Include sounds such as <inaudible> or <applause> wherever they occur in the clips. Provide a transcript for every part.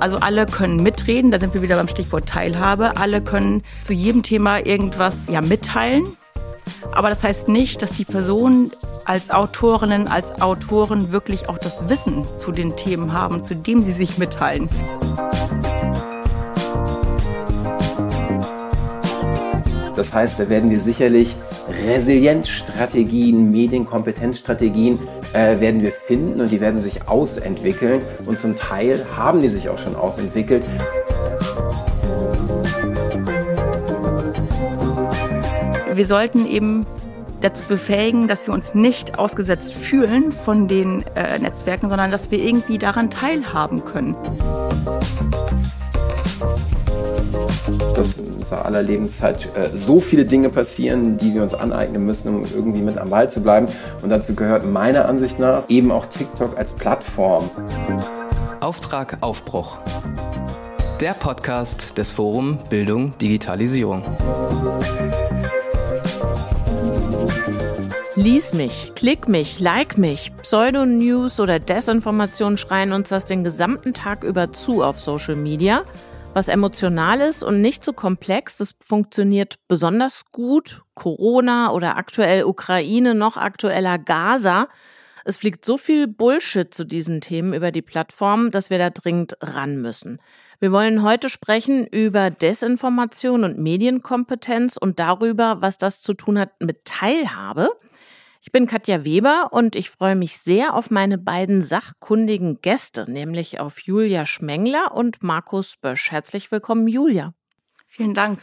Also alle können mitreden, da sind wir wieder beim Stichwort Teilhabe. Alle können zu jedem Thema irgendwas ja, mitteilen. Aber das heißt nicht, dass die Personen als Autorinnen, als Autoren wirklich auch das Wissen zu den Themen haben, zu dem sie sich mitteilen. Das heißt, da werden wir sicherlich Resilienzstrategien, Medienkompetenzstrategien äh, werden wir finden und die werden sich ausentwickeln und zum Teil haben die sich auch schon ausentwickelt. Wir sollten eben dazu befähigen, dass wir uns nicht ausgesetzt fühlen von den äh, Netzwerken, sondern dass wir irgendwie daran teilhaben können. Dass in unserer aller Lebenszeit äh, so viele Dinge passieren, die wir uns aneignen müssen, um irgendwie mit am Ball zu bleiben. Und dazu gehört meiner Ansicht nach eben auch TikTok als Plattform. Auftrag Aufbruch. Der Podcast des Forum Bildung Digitalisierung. Lies mich, klick mich, like mich. Pseudo-News oder Desinformation schreien uns das den gesamten Tag über zu auf Social Media. Was emotional ist und nicht so komplex, das funktioniert besonders gut. Corona oder aktuell Ukraine, noch aktueller Gaza. Es fliegt so viel Bullshit zu diesen Themen über die Plattform, dass wir da dringend ran müssen. Wir wollen heute sprechen über Desinformation und Medienkompetenz und darüber, was das zu tun hat mit Teilhabe. Ich bin Katja Weber und ich freue mich sehr auf meine beiden sachkundigen Gäste, nämlich auf Julia Schmengler und Markus Bösch. Herzlich willkommen, Julia. Vielen Dank.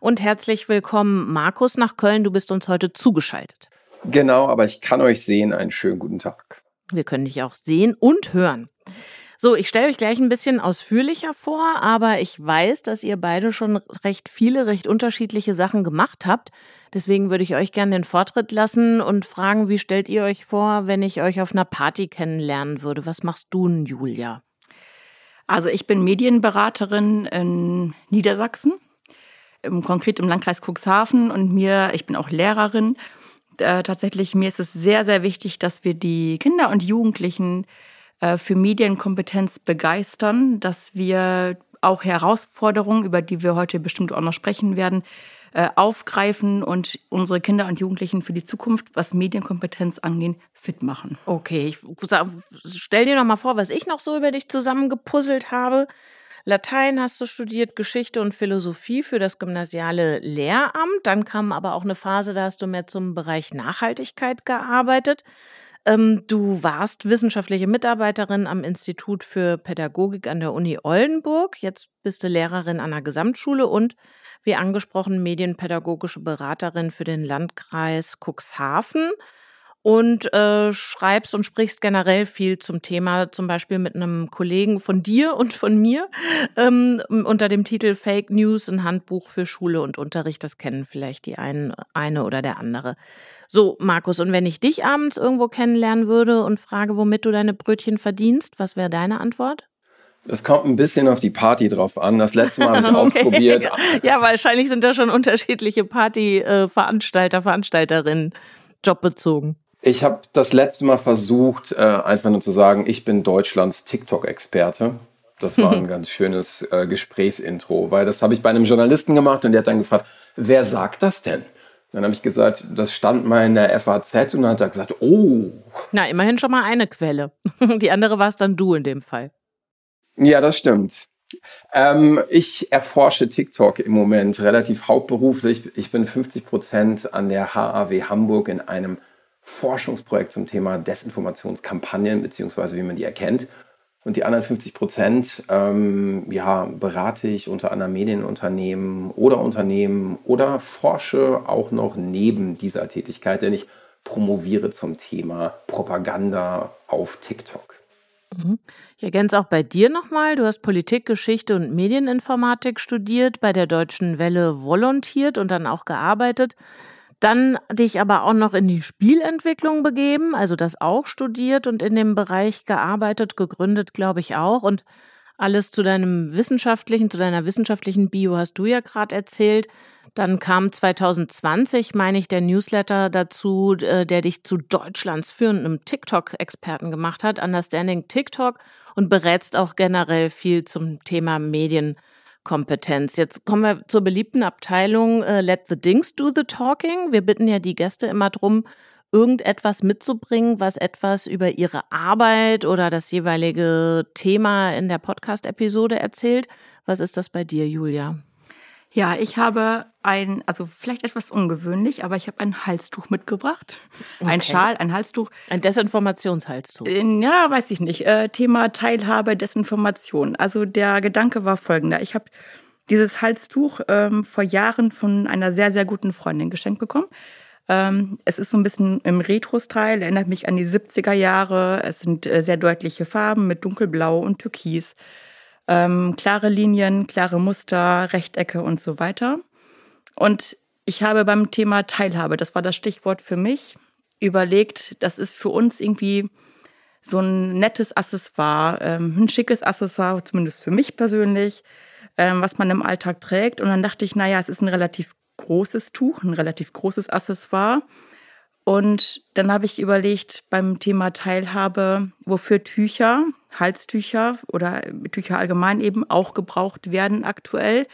Und herzlich willkommen, Markus, nach Köln. Du bist uns heute zugeschaltet. Genau, aber ich kann euch sehen. Einen schönen guten Tag. Wir können dich auch sehen und hören. So, ich stelle euch gleich ein bisschen ausführlicher vor, aber ich weiß, dass ihr beide schon recht viele, recht unterschiedliche Sachen gemacht habt. Deswegen würde ich euch gerne den Vortritt lassen und fragen, wie stellt ihr euch vor, wenn ich euch auf einer Party kennenlernen würde? Was machst du denn, Julia? Also ich bin Medienberaterin in Niedersachsen, im, konkret im Landkreis Cuxhaven und mir, ich bin auch Lehrerin. Äh, tatsächlich, mir ist es sehr, sehr wichtig, dass wir die Kinder und Jugendlichen für Medienkompetenz begeistern, dass wir auch Herausforderungen, über die wir heute bestimmt auch noch sprechen werden, äh, aufgreifen und unsere Kinder und Jugendlichen für die Zukunft, was Medienkompetenz angeht, fit machen. Okay, ich stell dir noch mal vor, was ich noch so über dich zusammengepuzzelt habe. Latein hast du studiert, Geschichte und Philosophie für das gymnasiale Lehramt. Dann kam aber auch eine Phase, da hast du mehr zum Bereich Nachhaltigkeit gearbeitet. Ähm, du warst wissenschaftliche Mitarbeiterin am Institut für Pädagogik an der Uni Oldenburg. Jetzt bist du Lehrerin an der Gesamtschule und, wie angesprochen, medienpädagogische Beraterin für den Landkreis Cuxhaven und äh, schreibst und sprichst generell viel zum Thema, zum Beispiel mit einem Kollegen von dir und von mir ähm, unter dem Titel Fake News, ein Handbuch für Schule und Unterricht. Das kennen vielleicht die einen, eine oder der andere. So, Markus, und wenn ich dich abends irgendwo kennenlernen würde und frage, womit du deine Brötchen verdienst, was wäre deine Antwort? Es kommt ein bisschen auf die Party drauf an. Das letzte Mal habe ich <laughs> okay. ausprobiert. <laughs> Ja, wahrscheinlich sind da schon unterschiedliche Partyveranstalter, Veranstalterinnen jobbezogen. Ich habe das letzte Mal versucht, äh, einfach nur zu sagen, ich bin Deutschlands TikTok-Experte. Das war ein <laughs> ganz schönes äh, Gesprächsintro, weil das habe ich bei einem Journalisten gemacht und der hat dann gefragt, wer sagt das denn? Dann habe ich gesagt, das stand mal in der FAZ und dann hat er gesagt, oh. Na, immerhin schon mal eine Quelle. <laughs> Die andere war es dann du in dem Fall. Ja, das stimmt. Ähm, ich erforsche TikTok im Moment relativ hauptberuflich. Ich bin 50 Prozent an der HAW Hamburg in einem Forschungsprojekt zum Thema Desinformationskampagnen, beziehungsweise wie man die erkennt. Und die anderen 50 Prozent ähm, ja, berate ich unter anderem Medienunternehmen oder Unternehmen oder forsche auch noch neben dieser Tätigkeit, denn ich promoviere zum Thema Propaganda auf TikTok. Mhm. Ich ergänze auch bei dir nochmal, du hast Politik, Geschichte und Medieninformatik studiert, bei der Deutschen Welle volontiert und dann auch gearbeitet. Dann dich aber auch noch in die Spielentwicklung begeben, also das auch studiert und in dem Bereich gearbeitet, gegründet, glaube ich auch. Und alles zu deinem wissenschaftlichen, zu deiner wissenschaftlichen Bio hast du ja gerade erzählt. Dann kam 2020, meine ich, der Newsletter dazu, äh, der dich zu Deutschlands führendem TikTok-Experten gemacht hat, Understanding TikTok und berätst auch generell viel zum Thema Medienkompetenz. Jetzt kommen wir zur beliebten Abteilung uh, Let the Dings do the talking. Wir bitten ja die Gäste immer drum, irgendetwas mitzubringen, was etwas über ihre Arbeit oder das jeweilige Thema in der Podcast-Episode erzählt. Was ist das bei dir, Julia? Ja, ich habe ein, also vielleicht etwas ungewöhnlich, aber ich habe ein Halstuch mitgebracht. Okay. Ein Schal, ein Halstuch. Ein Desinformationshalstuch. Äh, ja, weiß ich nicht. Äh, Thema Teilhabe, Desinformation. Also der Gedanke war folgender. Ich habe dieses Halstuch ähm, vor Jahren von einer sehr, sehr guten Freundin geschenkt bekommen. Ähm, es ist so ein bisschen im Retro-Style, erinnert mich an die 70er Jahre. Es sind äh, sehr deutliche Farben mit dunkelblau und türkis ähm, klare Linien, klare Muster, Rechtecke und so weiter. Und ich habe beim Thema Teilhabe, das war das Stichwort für mich, überlegt, das ist für uns irgendwie so ein nettes Accessoire, ähm, ein schickes Accessoire, zumindest für mich persönlich, ähm, was man im Alltag trägt. Und dann dachte ich, naja, es ist ein relativ großes Tuch, ein relativ großes Accessoire. Und dann habe ich überlegt beim Thema Teilhabe, wofür Tücher, Halstücher oder Tücher allgemein eben auch gebraucht werden aktuell,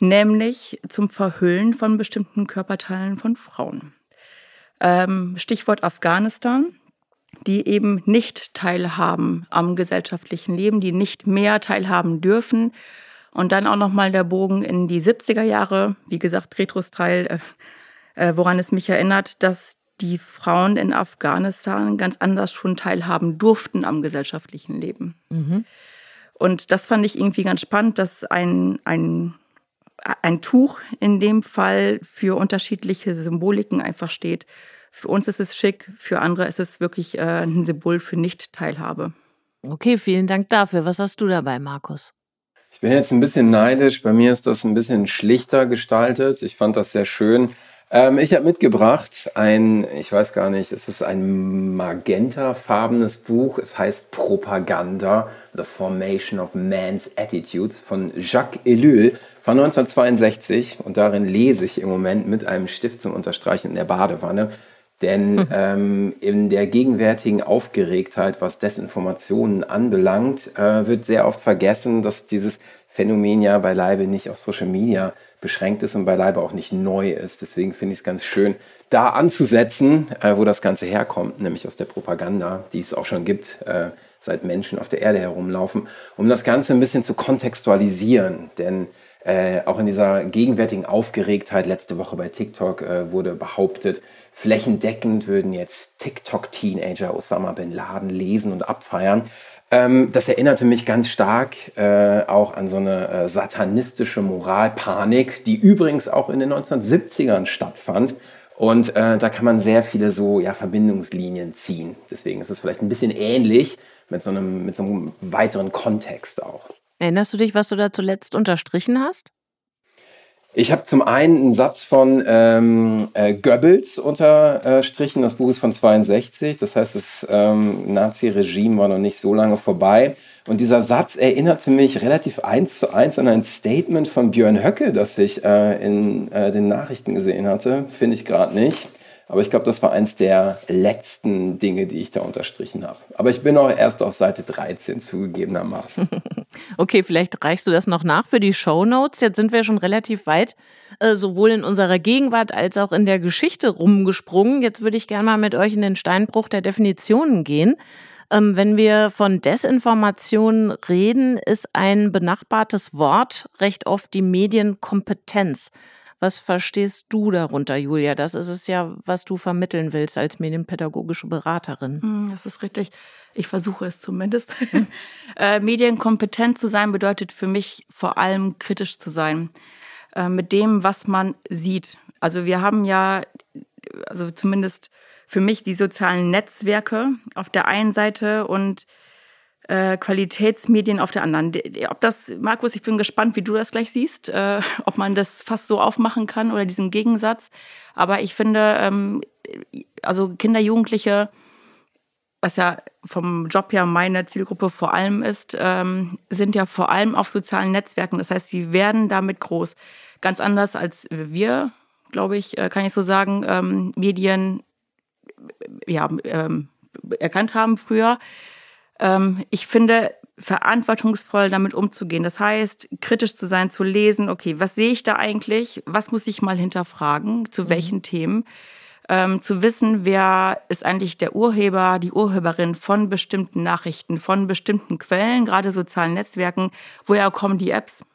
nämlich zum Verhüllen von bestimmten Körperteilen von Frauen. Ähm, Stichwort Afghanistan, die eben nicht teilhaben am gesellschaftlichen Leben, die nicht mehr teilhaben dürfen. Und dann auch nochmal der Bogen in die 70er Jahre, wie gesagt, Retro-Style, äh, äh, woran es mich erinnert, dass die Frauen in Afghanistan ganz anders schon teilhaben durften am gesellschaftlichen Leben. Mhm. Und das fand ich irgendwie ganz spannend, dass ein, ein, ein Tuch in dem Fall für unterschiedliche Symboliken einfach steht. Für uns ist es schick, für andere ist es wirklich äh, ein Symbol für Nicht-Teilhabe. Okay, vielen Dank dafür. Was hast du dabei, Markus? Ich bin jetzt ein bisschen neidisch. Bei mir ist das ein bisschen schlichter gestaltet. Ich fand das sehr schön. Ähm, ich habe mitgebracht ein, ich weiß gar nicht, es ist ein magentafarbenes Buch. Es heißt Propaganda, The Formation of Man's Attitudes von Jacques Ellul von 1962. Und darin lese ich im Moment mit einem Stift zum Unterstreichen in der Badewanne. Denn mhm. ähm, in der gegenwärtigen Aufgeregtheit, was Desinformationen anbelangt, äh, wird sehr oft vergessen, dass dieses Phänomen ja beileibe nicht auf Social Media beschränkt ist und beileibe auch nicht neu ist. Deswegen finde ich es ganz schön, da anzusetzen, äh, wo das Ganze herkommt, nämlich aus der Propaganda, die es auch schon gibt, äh, seit Menschen auf der Erde herumlaufen, um das Ganze ein bisschen zu kontextualisieren. Denn äh, auch in dieser gegenwärtigen Aufgeregtheit letzte Woche bei TikTok äh, wurde behauptet, flächendeckend würden jetzt TikTok-Teenager Osama bin Laden lesen und abfeiern. Ähm, das erinnerte mich ganz stark äh, auch an so eine äh, satanistische Moralpanik, die übrigens auch in den 1970ern stattfand. Und äh, da kann man sehr viele so ja, Verbindungslinien ziehen. Deswegen ist es vielleicht ein bisschen ähnlich mit so einem, mit so einem weiteren Kontext auch. Erinnerst du dich, was du da zuletzt unterstrichen hast? Ich habe zum einen einen Satz von ähm, äh, Goebbels unterstrichen. Das Buch ist von 62. Das heißt, das ähm, Nazi-Regime war noch nicht so lange vorbei. Und dieser Satz erinnerte mich relativ eins zu eins an ein Statement von Björn Höcke, das ich äh, in äh, den Nachrichten gesehen hatte. Finde ich gerade nicht. Aber ich glaube, das war eins der letzten Dinge, die ich da unterstrichen habe. Aber ich bin auch erst auf Seite 13 zugegebenermaßen. <laughs> okay, vielleicht reichst du das noch nach für die Show Notes. Jetzt sind wir schon relativ weit, äh, sowohl in unserer Gegenwart als auch in der Geschichte rumgesprungen. Jetzt würde ich gerne mal mit euch in den Steinbruch der Definitionen gehen. Ähm, wenn wir von Desinformation reden, ist ein benachbartes Wort recht oft die Medienkompetenz. Was verstehst du darunter, Julia? Das ist es ja, was du vermitteln willst als medienpädagogische Beraterin. Hm, das ist richtig. Ich versuche es zumindest. Hm. <laughs> äh, medienkompetent zu sein bedeutet für mich vor allem kritisch zu sein. Äh, mit dem, was man sieht. Also wir haben ja, also zumindest für mich die sozialen Netzwerke auf der einen Seite und äh, Qualitätsmedien auf der anderen. Ob das, Markus, ich bin gespannt, wie du das gleich siehst, äh, ob man das fast so aufmachen kann oder diesen Gegensatz. Aber ich finde, ähm, also Kinder, Jugendliche was ja vom Job ja meine Zielgruppe vor allem ist, ähm, sind ja vor allem auf sozialen Netzwerken. Das heißt, sie werden damit groß. Ganz anders als wir, glaube ich, äh, kann ich so sagen, ähm, Medien ja, ähm, erkannt haben früher. Ähm, ich finde, verantwortungsvoll damit umzugehen. Das heißt, kritisch zu sein, zu lesen, okay, was sehe ich da eigentlich? Was muss ich mal hinterfragen? Zu mhm. welchen Themen? ähm, zu wissen, wer ist eigentlich der Urheber, die Urheberin von bestimmten Nachrichten, von bestimmten Quellen, gerade sozialen Netzwerken, woher kommen die Apps?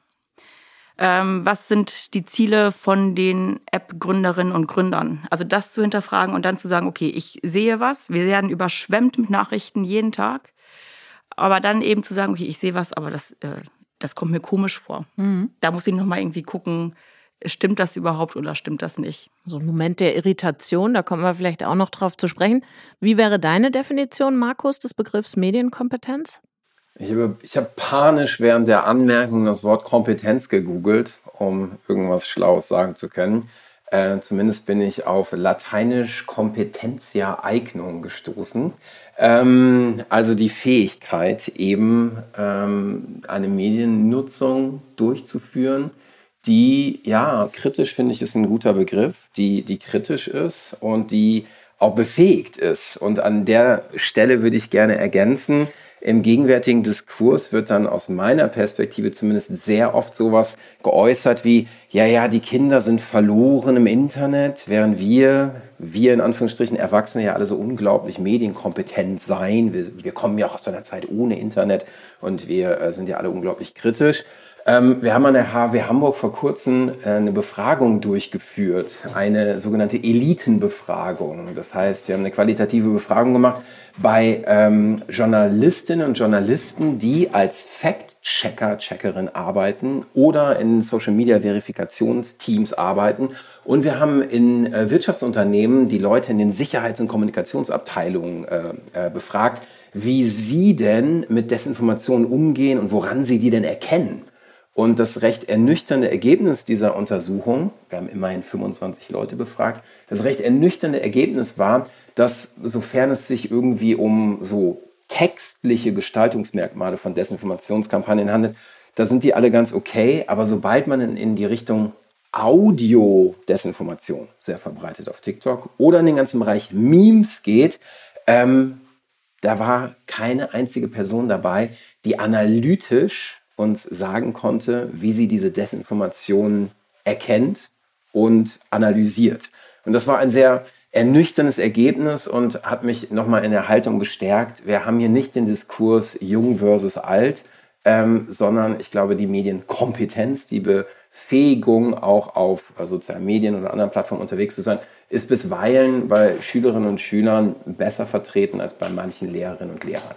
Ähm, was sind die Ziele von den App-Gründerinnen und Gründern? Also das zu hinterfragen und dann zu sagen, okay, ich sehe was, wir werden überschwemmt mit Nachrichten jeden Tag, aber dann eben zu sagen, okay, ich sehe was, aber das, äh, das kommt mir komisch vor. Mhm. Da muss ich nochmal irgendwie gucken, stimmt das überhaupt oder stimmt das nicht? So ein Moment der Irritation, da kommen wir vielleicht auch noch drauf zu sprechen. Wie wäre deine Definition, Markus, des Begriffs Medienkompetenz? Ich habe, ich habe panisch während der Anmerkung das Wort Kompetenz gegoogelt, um irgendwas Schlaues sagen zu können. Äh, zumindest bin ich auf lateinisch Competentia Eignung gestoßen. Ähm, also die Fähigkeit, eben ähm, eine Mediennutzung durchzuführen, die, ja, kritisch finde ich ist ein guter Begriff, die, die kritisch ist und die auch befähigt ist. Und an der Stelle würde ich gerne ergänzen, im gegenwärtigen Diskurs wird dann aus meiner Perspektive zumindest sehr oft sowas geäußert wie, ja, ja, die Kinder sind verloren im Internet, während wir, wir in Anführungsstrichen Erwachsene ja alle so unglaublich medienkompetent sein. Wir, wir kommen ja auch aus einer Zeit ohne Internet und wir äh, sind ja alle unglaublich kritisch. Ähm, wir haben an der HW Hamburg vor kurzem äh, eine Befragung durchgeführt, eine sogenannte Elitenbefragung. Das heißt, wir haben eine qualitative Befragung gemacht bei ähm, Journalistinnen und Journalisten, die als Fact-Checker, Checkerin arbeiten oder in Social-Media-Verifikationsteams arbeiten. Und wir haben in äh, Wirtschaftsunternehmen die Leute in den Sicherheits- und Kommunikationsabteilungen äh, äh, befragt, wie sie denn mit Desinformationen umgehen und woran sie die denn erkennen. Und das recht ernüchternde Ergebnis dieser Untersuchung, wir haben immerhin 25 Leute befragt, das recht ernüchternde Ergebnis war, dass sofern es sich irgendwie um so textliche Gestaltungsmerkmale von Desinformationskampagnen handelt, da sind die alle ganz okay, aber sobald man in, die Richtung Audio-Desinformation, sehr verbreitet auf TikTok, oder in den ganzen Bereich Memes geht, ähm, da war keine einzige Person dabei, die analytisch uns sagen konnte, wie sie diese Desinformation erkennt und analysiert. Und das war ein sehr ernüchterndes Ergebnis und hat mich nochmal in der Haltung bestärkt. Wir haben hier nicht den Diskurs jung versus alt, ähm, sondern ich glaube, die Medienkompetenz, die Befähigung, auch auf äh, sozialen Medien oder anderen Plattformen unterwegs zu sein, ist bisweilen bei Schülerinnen und Schülern besser vertreten als bei manchen Lehrerinnen und Lehrern.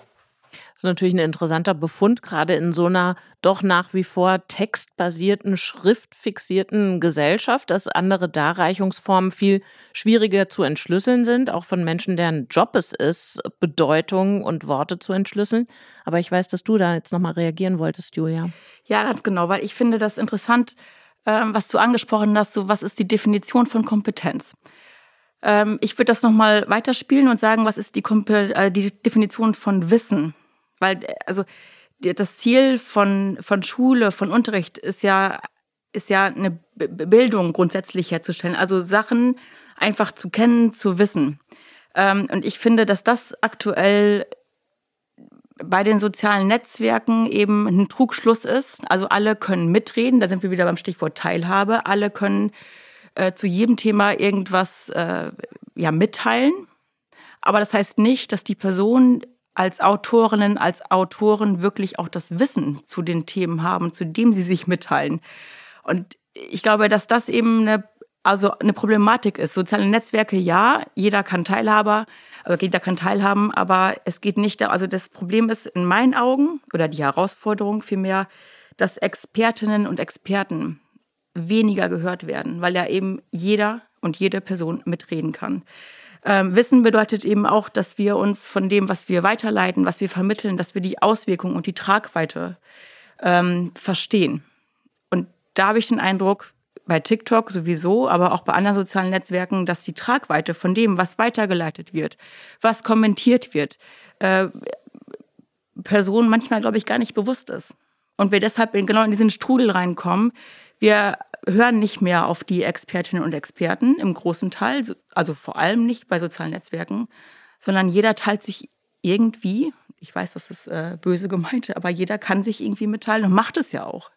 Das ist natürlich ein interessanter Befund, gerade in so einer doch nach wie vor textbasierten, schriftfixierten Gesellschaft, dass andere Darreichungsformen viel schwieriger zu entschlüsseln sind, auch von Menschen, deren Job es ist, Bedeutung und Worte zu entschlüsseln. Aber ich weiß, dass du da jetzt nochmal reagieren wolltest, Julia. Ja, ganz genau, weil ich finde das interessant, ähm, was du angesprochen hast, so was ist die Definition von Kompetenz? Ähm, ich würde das nochmal weiterspielen und sagen, was ist die, äh, die Definition von Wissen? Weil, also, das Ziel von, von Schule, von Unterricht ist ja, ist ja eine Bildung grundsätzlich herzustellen. Also Sachen einfach zu kennen, zu wissen. Ähm, und ich finde, dass das aktuell bei den sozialen Netzwerken eben ein Trugschluss ist. Also alle können mitreden, da sind wir wieder beim Stichwort Teilhabe. Alle können äh, zu jedem Thema irgendwas äh, ja, mitteilen. Aber das heißt nicht, dass die Person als Autorinnen, als Autoren wirklich auch das Wissen zu den Themen haben, zu dem sie sich mitteilen. Und ich glaube, dass das eben eine, also eine Problematik ist. Soziale Netzwerke, ja, jeder kann Teilhaber, also jeder kann teilhaben, aber es geht nicht, also das Problem ist in meinen Augen, oder die Herausforderung vielmehr, dass Expertinnen und Experten weniger gehört werden, weil ja eben jeder und jede Person mitreden kann. Ähm, Wissen bedeutet eben auch, dass wir uns von dem, was wir weiterleiten, was wir vermitteln, dass wir die Auswirkungen und die Tragweite ähm, verstehen. Und da habe ich den Eindruck, bei TikTok sowieso, aber auch bei anderen sozialen Netzwerken, dass die Tragweite von dem, was weitergeleitet wird, was kommentiert wird, äh, Personen manchmal, glaube ich, gar nicht bewusst ist. Und wir deshalb genau in diesen Strudel reinkommen. Wir hören nicht mehr auf die Expertinnen und Experten im großen Teil, also vor allem nicht bei sozialen Netzwerken, sondern jeder teilt sich irgendwie, ich weiß, das ist äh, böse gemeint, aber jeder kann sich irgendwie mitteilen und macht es ja auch.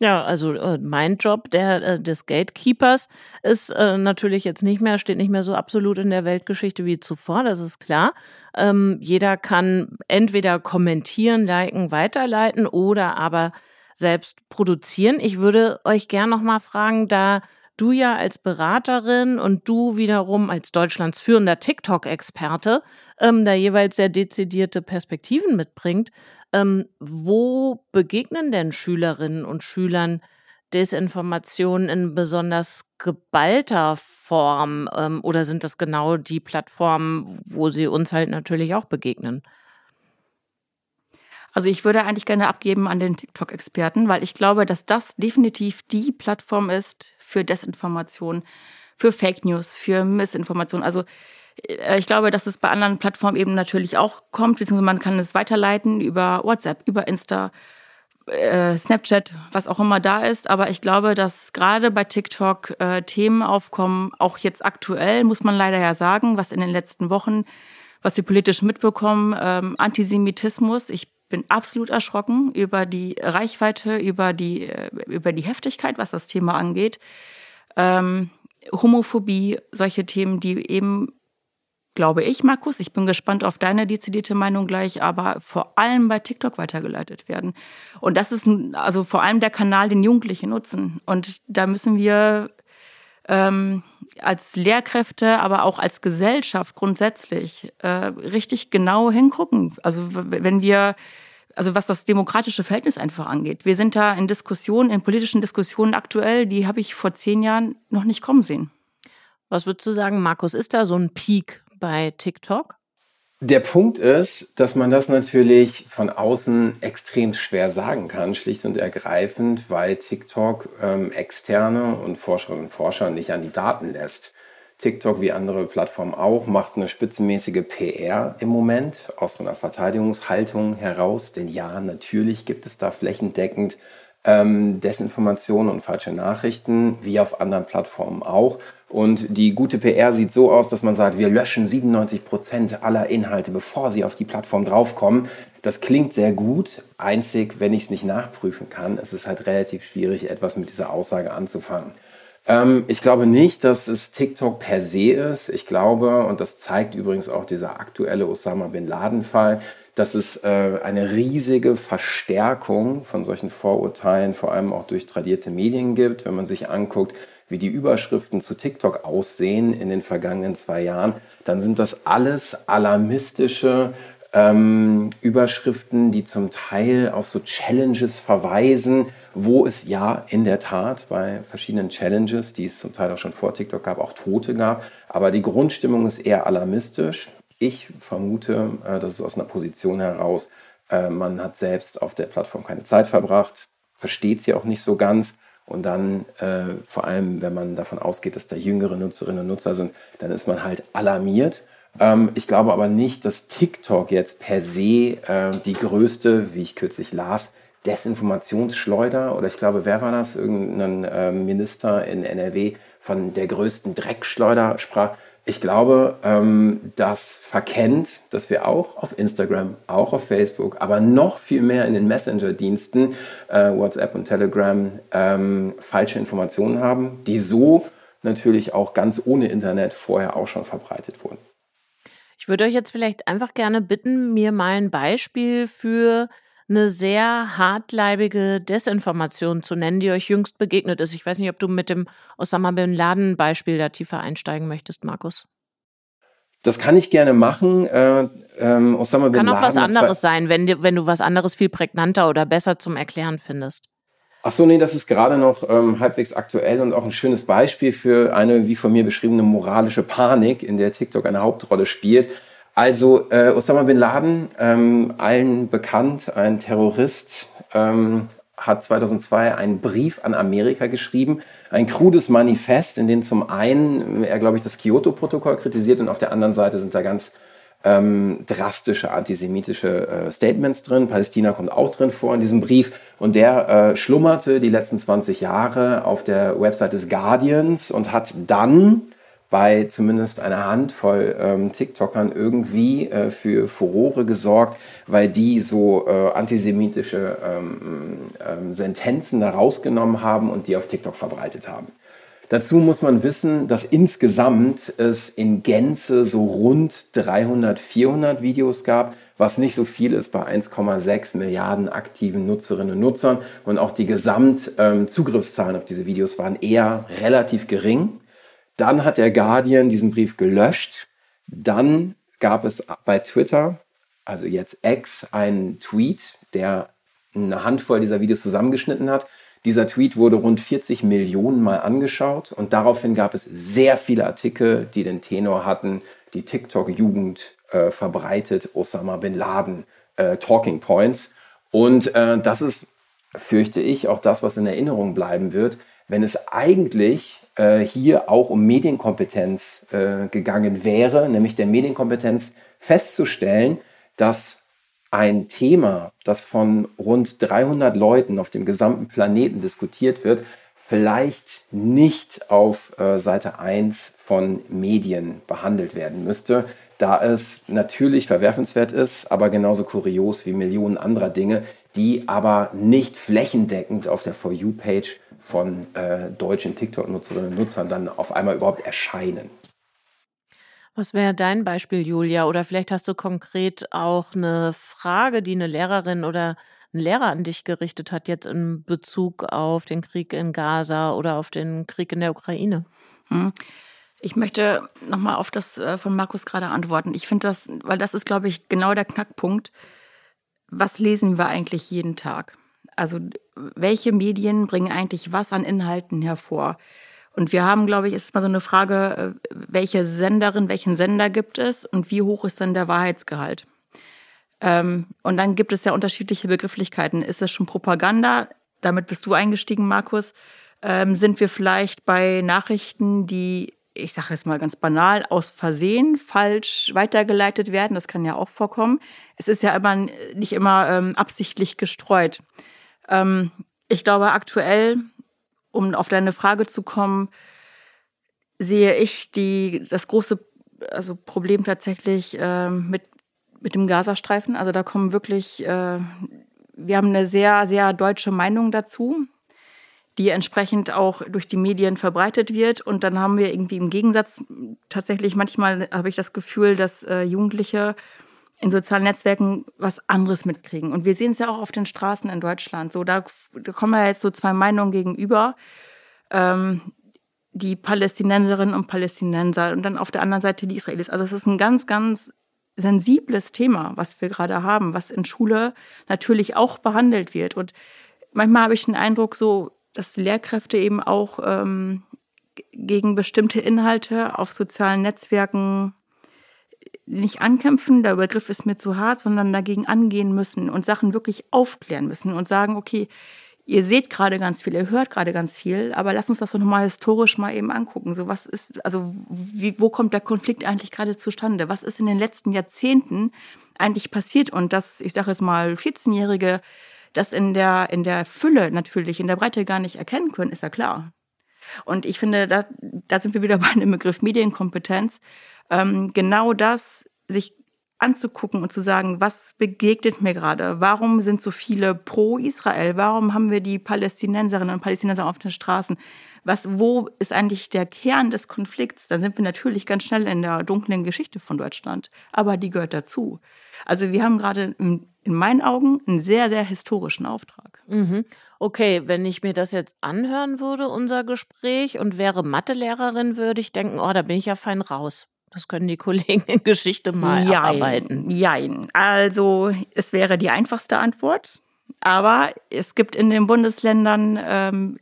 Ja, also äh, mein Job der äh, des Gatekeepers ist äh, natürlich jetzt nicht mehr, steht nicht mehr so absolut in der Weltgeschichte wie zuvor, das ist klar. Ähm, jeder kann entweder kommentieren, liken, weiterleiten oder aber selbst produzieren. Ich würde euch gern noch mal fragen, da du ja als Beraterin und du wiederum als Deutschlands führender TikTok-Experte ähm, da jeweils sehr dezidierte Perspektiven mitbringt. Ähm, wo begegnen denn Schülerinnen und Schülern Desinformationen in besonders geballter Form? Ähm, oder sind das genau die Plattformen, wo sie uns halt natürlich auch begegnen? Also ich würde eigentlich gerne abgeben an den TikTok-Experten, weil ich glaube, dass das definitiv die Plattform ist für Desinformation, für Fake News, für Missinformation. Also äh, ich glaube, dass es bei anderen Plattformen eben natürlich auch kommt, beziehungsweise man kann es weiterleiten über WhatsApp, über Insta, äh, Snapchat, was auch immer da ist. Aber ich glaube, dass gerade bei TikTok äh, Themen aufkommen, auch jetzt aktuell, muss man leider ja sagen, was in den letzten Wochen, was wir politisch mitbekommen, ähm, Antisemitismus. Ich bin absolut erschrocken über die Reichweite, über die, äh, über die Heftigkeit, was das Thema angeht. Ähm, Homophobie, solche Themen, die eben, glaube ich, Markus, ich bin gespannt auf deine dezidierte Meinung gleich, aber vor allem bei TikTok weitergeleitet werden. Und das ist also vor allem der Kanal, den Jugendliche nutzen. Und da müssen wir ähm, als Lehrkräfte, aber auch als Gesellschaft grundsätzlich äh, richtig genau hingucken. Also wenn wir also was das demokratische Verhältnis einfach angeht. Wir sind da in Diskussionen, in politischen Diskussionen aktuell, die habe ich vor zehn Jahren noch nicht kommen sehen. Was würdest du sagen, Markus? Ist da so ein Peak bei TikTok? Der Punkt ist, dass man das natürlich von außen extrem schwer sagen kann, schlicht und ergreifend, weil TikTok ähm, externe und Forscherinnen und Forscher nicht an die Daten lässt. TikTok wie andere Plattformen auch macht eine spitzenmäßige PR im Moment aus so einer Verteidigungshaltung heraus. Denn ja, natürlich gibt es da flächendeckend ähm, Desinformationen und falsche Nachrichten, wie auf anderen Plattformen auch. Und die gute PR sieht so aus, dass man sagt, wir löschen 97 Prozent aller Inhalte, bevor sie auf die Plattform draufkommen. Das klingt sehr gut, einzig wenn ich es nicht nachprüfen kann, ist es halt relativ schwierig, etwas mit dieser Aussage anzufangen. Ähm, ich glaube nicht, dass es TikTok per se ist. Ich glaube, und das zeigt übrigens auch dieser aktuelle Osama bin Laden-Fall, dass es äh, eine riesige Verstärkung von solchen Vorurteilen, vor allem auch durch tradierte Medien gibt. Wenn man sich anguckt, wie die Überschriften zu TikTok aussehen in den vergangenen zwei Jahren, dann sind das alles alarmistische ähm, Überschriften, die zum Teil auf so Challenges verweisen, wo es ja in der Tat bei verschiedenen Challenges, die es zum Teil auch schon vor TikTok gab, auch Tote gab. Aber die Grundstimmung ist eher alarmistisch. Ich vermute, äh, dass es aus einer Position heraus, äh, man hat selbst auf der Plattform keine Zeit verbracht, versteht sie auch nicht so ganz. Und dann, äh, vor allem, wenn man davon ausgeht, dass da jüngere Nutzerinnen und Nutzer sind, dann ist man halt alarmiert. Ähm, ich glaube aber nicht, dass TikTok jetzt per se äh, die größte, wie ich kürzlich las, Desinformationsschleuder oder ich glaube, wer war das? Irgendein äh, Minister in NRW von der größten Dreckschleuder sprach. Ich glaube, ähm, das verkennt, dass wir auch auf Instagram, auch auf Facebook, aber noch viel mehr in den Messenger-Diensten, äh, WhatsApp und Telegram, ähm, falsche Informationen haben, die so natürlich auch ganz ohne Internet vorher auch schon verbreitet wurden. Ich würde euch jetzt vielleicht einfach gerne bitten, mir mal ein Beispiel für eine sehr hartleibige Desinformation zu nennen, die euch jüngst begegnet ist. Ich weiß nicht, ob du mit dem Osama Bin Laden Beispiel da tiefer einsteigen möchtest, Markus. Das kann ich gerne machen. Äh, ähm, Osama Bin kann auch Laden was anderes sein, wenn, wenn du was anderes viel prägnanter oder besser zum Erklären findest. Ach so, nee, das ist gerade noch ähm, halbwegs aktuell und auch ein schönes Beispiel für eine, wie von mir beschriebene, moralische Panik, in der TikTok eine Hauptrolle spielt. Also äh, Osama bin Laden, ähm, allen bekannt, ein Terrorist, ähm, hat 2002 einen Brief an Amerika geschrieben, ein krudes Manifest, in dem zum einen er, glaube ich, das Kyoto-Protokoll kritisiert und auf der anderen Seite sind da ganz ähm, drastische antisemitische äh, Statements drin. Palästina kommt auch drin vor in diesem Brief und der äh, schlummerte die letzten 20 Jahre auf der Website des Guardians und hat dann bei zumindest einer Handvoll ähm, TikTokern irgendwie äh, für Furore gesorgt, weil die so äh, antisemitische ähm, ähm, Sentenzen da rausgenommen haben und die auf TikTok verbreitet haben. Dazu muss man wissen, dass insgesamt es in Gänze so rund 300, 400 Videos gab, was nicht so viel ist bei 1,6 Milliarden aktiven Nutzerinnen und Nutzern. Und auch die Gesamtzugriffszahlen ähm, auf diese Videos waren eher relativ gering. Dann hat der Guardian diesen Brief gelöscht. Dann gab es bei Twitter, also jetzt X, einen Tweet, der eine Handvoll dieser Videos zusammengeschnitten hat. Dieser Tweet wurde rund 40 Millionen Mal angeschaut und daraufhin gab es sehr viele Artikel, die den Tenor hatten, die TikTok-Jugend äh, verbreitet, Osama bin Laden, äh, Talking Points. Und äh, das ist, fürchte ich, auch das, was in Erinnerung bleiben wird, wenn es eigentlich äh, hier auch um Medienkompetenz äh, gegangen wäre, nämlich der Medienkompetenz festzustellen, dass ein Thema, das von rund 300 Leuten auf dem gesamten Planeten diskutiert wird, vielleicht nicht auf äh, Seite 1 von Medien behandelt werden müsste, da es natürlich verwerfenswert ist, aber genauso kurios wie Millionen anderer Dinge, die aber nicht flächendeckend auf der For You-Page von äh, deutschen TikTok-Nutzerinnen und Nutzern dann auf einmal überhaupt erscheinen. Was wäre dein Beispiel, Julia? Oder vielleicht hast du konkret auch eine Frage, die eine Lehrerin oder ein Lehrer an dich gerichtet hat, jetzt in Bezug auf den Krieg in Gaza oder auf den Krieg in der Ukraine? Hm. Ich möchte nochmal auf das äh, von Markus gerade antworten. Ich finde das, weil das ist, glaube ich, genau der Knackpunkt. Was lesen wir eigentlich jeden Tag? Also welche Medien bringen eigentlich was an Inhalten hervor? Und wir haben, glaube ich, ist mal so eine Frage, äh, welche Senderin, welchen Sender gibt es und wie hoch ist dann der Wahrheitsgehalt? Ähm, und dann gibt es ja unterschiedliche Begrifflichkeiten. Ist es schon Propaganda? Damit bist du eingestiegen, Markus. Ähm, sind wir vielleicht bei Nachrichten, die, ich sage jetzt mal ganz banal, aus Versehen falsch weitergeleitet werden? Das kann ja auch vorkommen. Es ist ja immer nicht immer ähm, absichtlich gestreut. Ähm, ich glaube, aktuell um auf deine Frage zu kommen, sehe ich die, das große also Problem tatsächlich äh, mit, mit dem Gazastreifen. Also da kommen wirklich, äh, wir haben eine sehr, sehr deutsche Meinung dazu, die entsprechend auch durch die Medien verbreitet wird. Und dann haben wir irgendwie im Gegensatz tatsächlich manchmal habe ich das Gefühl, dass äh, Jugendliche in sozialen Netzwerken was anderes mitkriegen. Und wir sehen es ja auch auf den Straßen in Deutschland. So, da, da kommen ja jetzt so zwei Meinungen gegenüber. Ähm, die Palästinenserinnen und Palästinenser und dann auf der anderen Seite die Israelis. Also es ist ein ganz, ganz sensibles Thema, was wir gerade haben, was in Schule natürlich auch behandelt wird. Und manchmal habe ich den Eindruck, so, dass Lehrkräfte eben auch ähm, gegen bestimmte Inhalte auf sozialen Netzwerken nicht ankämpfen, der Begriff ist mir zu hart, sondern dagegen angehen müssen und Sachen wirklich aufklären müssen und sagen, okay, ihr seht gerade ganz viel, ihr hört gerade ganz viel, aber lasst uns das doch nochmal historisch mal eben angucken. So, was ist, also, wie, wo kommt der Konflikt eigentlich gerade zustande? Was ist in den letzten Jahrzehnten eigentlich passiert? Und dass, ich sage jetzt mal, 14-Jährige das in der, in der Fülle natürlich, in der Breite gar nicht erkennen können, ist ja klar. Und ich finde, da, da sind wir wieder <laughs> bei dem Begriff Medienkompetenz. Ähm, genau das sich anzugucken und zu sagen, was begegnet mir gerade? Warum sind so viele pro Israel? Warum haben wir die Palästinenserinnen und Palästinenser auf den Straßen? Was, wo ist eigentlich der Kern des Konflikts? Da sind wir natürlich ganz schnell in der dunklen Geschichte von Deutschland. Aber die gehört dazu. Also wir haben gerade in, in meinen Augen einen sehr, sehr historischen Auftrag. Mhm. Okay, wenn ich mir das jetzt anhören würde, unser Gespräch, und wäre Mathelehrerin, würde ich denken, oh, da bin ich ja fein raus. Das können die Kollegen in Geschichte mal jein, arbeiten. Jein. Also es wäre die einfachste Antwort. Aber es gibt in den Bundesländern ähm,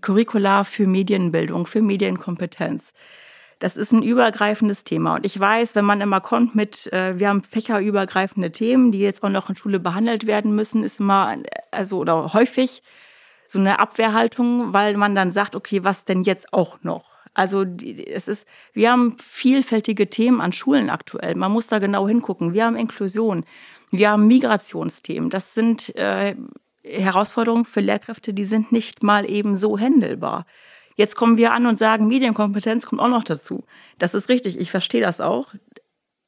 Curricula für Medienbildung, für Medienkompetenz. Das ist ein übergreifendes Thema. Und ich weiß, wenn man immer kommt mit, äh, wir haben fächerübergreifende Themen, die jetzt auch noch in Schule behandelt werden müssen, ist immer, also oder häufig so eine Abwehrhaltung, weil man dann sagt, okay, was denn jetzt auch noch? Also es ist, wir haben vielfältige Themen an Schulen aktuell. Man muss da genau hingucken. Wir haben Inklusion, wir haben Migrationsthemen. Das sind äh, Herausforderungen für Lehrkräfte, die sind nicht mal eben so händelbar. Jetzt kommen wir an und sagen, Medienkompetenz kommt auch noch dazu. Das ist richtig, ich verstehe das auch.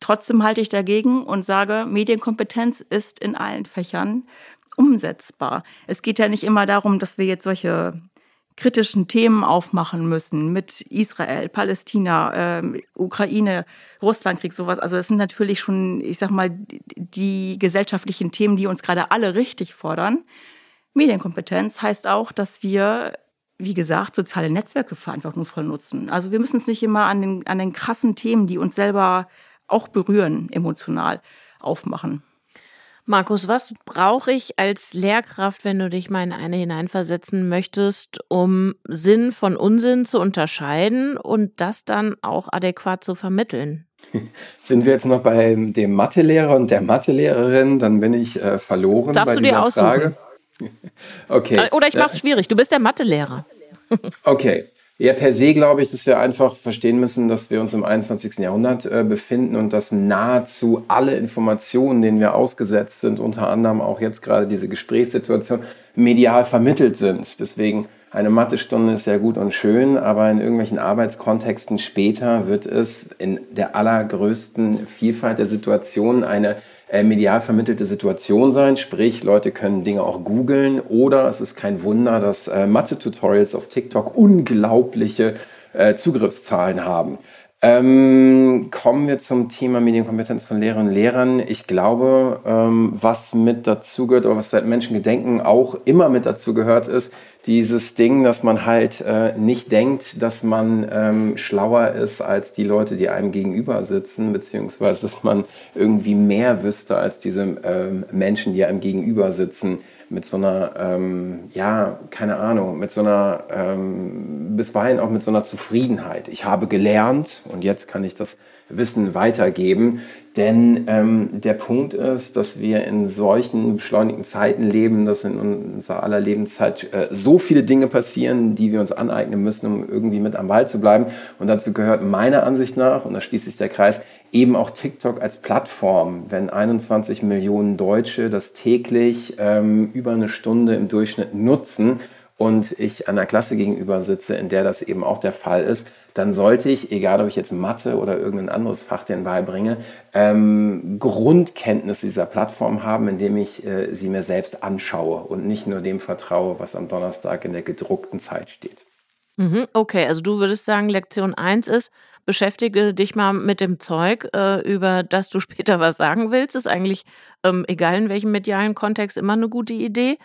Trotzdem halte ich dagegen und sage, Medienkompetenz ist in allen Fächern umsetzbar. Es geht ja nicht immer darum, dass wir jetzt solche kritischen Themen aufmachen müssen mit Israel, Palästina, äh, Ukraine, Russlandkrieg, sowas. Also das sind natürlich schon, ich sag mal, die gesellschaftlichen Themen, die uns gerade alle richtig fordern. Medienkompetenz heißt auch, dass wir wie gesagt, soziale Netzwerke verantwortungsvoll nutzen. Also wir müssen es nicht immer an den, an den krassen Themen, die uns selber auch berühren, emotional aufmachen. Markus, was brauche ich als Lehrkraft, wenn du dich mal in eine hineinversetzen möchtest, um Sinn von Unsinn zu unterscheiden und das dann auch adäquat zu vermitteln? <laughs> Sind wir jetzt noch bei dem Mathelehrer und der Mathelehrerin, dann bin ich äh, verloren Darfst bei du dieser dir aussuchen? Frage. <laughs> Okay. Äh, Oder ich mache es schwierig. Du bist der Mathelehrer. Okay. Ja, per se glaube ich, dass wir einfach verstehen müssen, dass wir uns im 21. Jahrhundert äh, befinden und dass nahezu alle Informationen, denen wir ausgesetzt sind, unter anderem auch jetzt gerade diese Gesprächssituation, medial vermittelt sind. Deswegen eine Mathestunde ist ja gut und schön, aber in irgendwelchen Arbeitskontexten später wird es in der allergrößten Vielfalt der Situationen eine äh, medial vermittelte Situation sein. Sprich, Leute können Dinge auch googeln oder es ist kein Wunder, dass äh, Mathe-Tutorials auf TikTok unglaubliche äh, Zugriffszahlen haben. Ähm, kommen wir zum Thema Medienkompetenz von Lehrerinnen und Lehrern. Ich glaube, ähm, was mit dazu gehört oder was seit Menschengedenken auch immer mit dazu gehört, ist dieses Ding, dass man halt äh, nicht denkt, dass man ähm, schlauer ist als die Leute, die einem gegenüber sitzen, beziehungsweise dass man irgendwie mehr wüsste als diese ähm, Menschen, die einem gegenüber sitzen mit so einer, ähm, ja, keine Ahnung, mit so einer, ähm, bisweilen auch mit so einer Zufriedenheit. Ich habe gelernt und jetzt kann ich das Wissen weitergeben. Denn ähm, der Punkt ist, dass wir in solchen beschleunigten Zeiten leben, dass in unserer aller Lebenszeit äh, so viele Dinge passieren, die wir uns aneignen müssen, um irgendwie mit am Ball zu bleiben. Und dazu gehört meiner Ansicht nach, und da schließt sich der Kreis, eben auch TikTok als Plattform. Wenn 21 Millionen Deutsche das täglich ähm, über eine Stunde im Durchschnitt nutzen, und ich einer Klasse gegenüber sitze, in der das eben auch der Fall ist, dann sollte ich, egal ob ich jetzt Mathe oder irgendein anderes Fach den beibringe, ähm, Grundkenntnis dieser Plattform haben, indem ich äh, sie mir selbst anschaue und nicht nur dem vertraue, was am Donnerstag in der gedruckten Zeit steht. Mhm, okay, also du würdest sagen, Lektion 1 ist, beschäftige dich mal mit dem Zeug, äh, über das du <laughs> später was sagen willst. Ist eigentlich, ähm, egal in welchem medialen Kontext, immer eine gute Idee.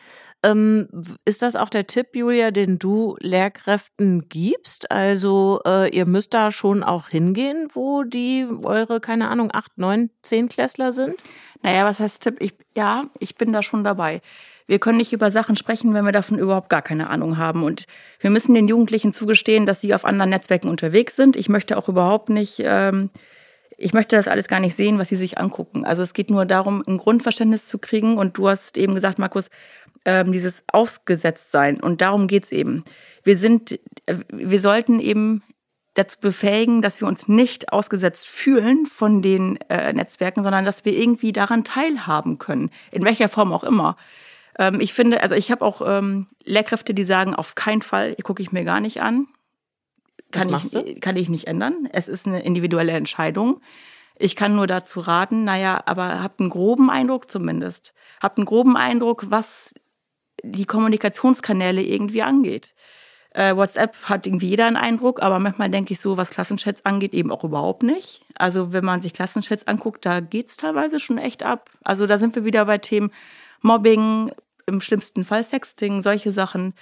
Ähm, ist das auch der Tipp, Julia, den du Lehrkräften gibst? Also äh, ihr müsst da schon auch hingehen, wo die eure, keine Ahnung, acht, neun, zehn Klässler sind? Naja, was heißt Tipp? Ich, ja, ich bin da schon dabei. Wir können nicht über Sachen sprechen, wenn wir davon überhaupt gar keine Ahnung haben. Und wir müssen den Jugendlichen zugestehen, dass sie auf anderen Netzwerken unterwegs sind. Ich möchte auch überhaupt nicht, ähm, ich möchte das alles gar nicht sehen, was sie sich angucken. Also es geht nur darum, ein Grundverständnis zu kriegen. Und du hast eben gesagt, Markus, ähm, dieses Ausgesetztsein. Und darum geht's eben. Wir sind, äh, wir sollten eben dazu befähigen, dass wir uns nicht ausgesetzt fühlen von den äh, Netzwerken, sondern dass wir irgendwie daran teilhaben können, in welcher Form auch immer. Ähm, ich finde, also ich habe auch ähm, Lehrkräfte, die sagen, auf keinen Fall, gucke ich mir gar nicht an. Kann ich, kann ich nicht ändern. Es ist eine individuelle Entscheidung. Ich kann nur dazu raten, naja, aber habt einen groben Eindruck zumindest. Habt einen groben Eindruck, was die Kommunikationskanäle irgendwie angeht. Äh, WhatsApp hat irgendwie jeder einen Eindruck, aber manchmal denke ich so, was Klassenchats angeht, eben auch überhaupt nicht. Also wenn man sich Klassenchats anguckt, da geht's teilweise schon echt ab. Also da sind wir wieder bei Themen Mobbing, im schlimmsten Fall Sexting, solche Sachen.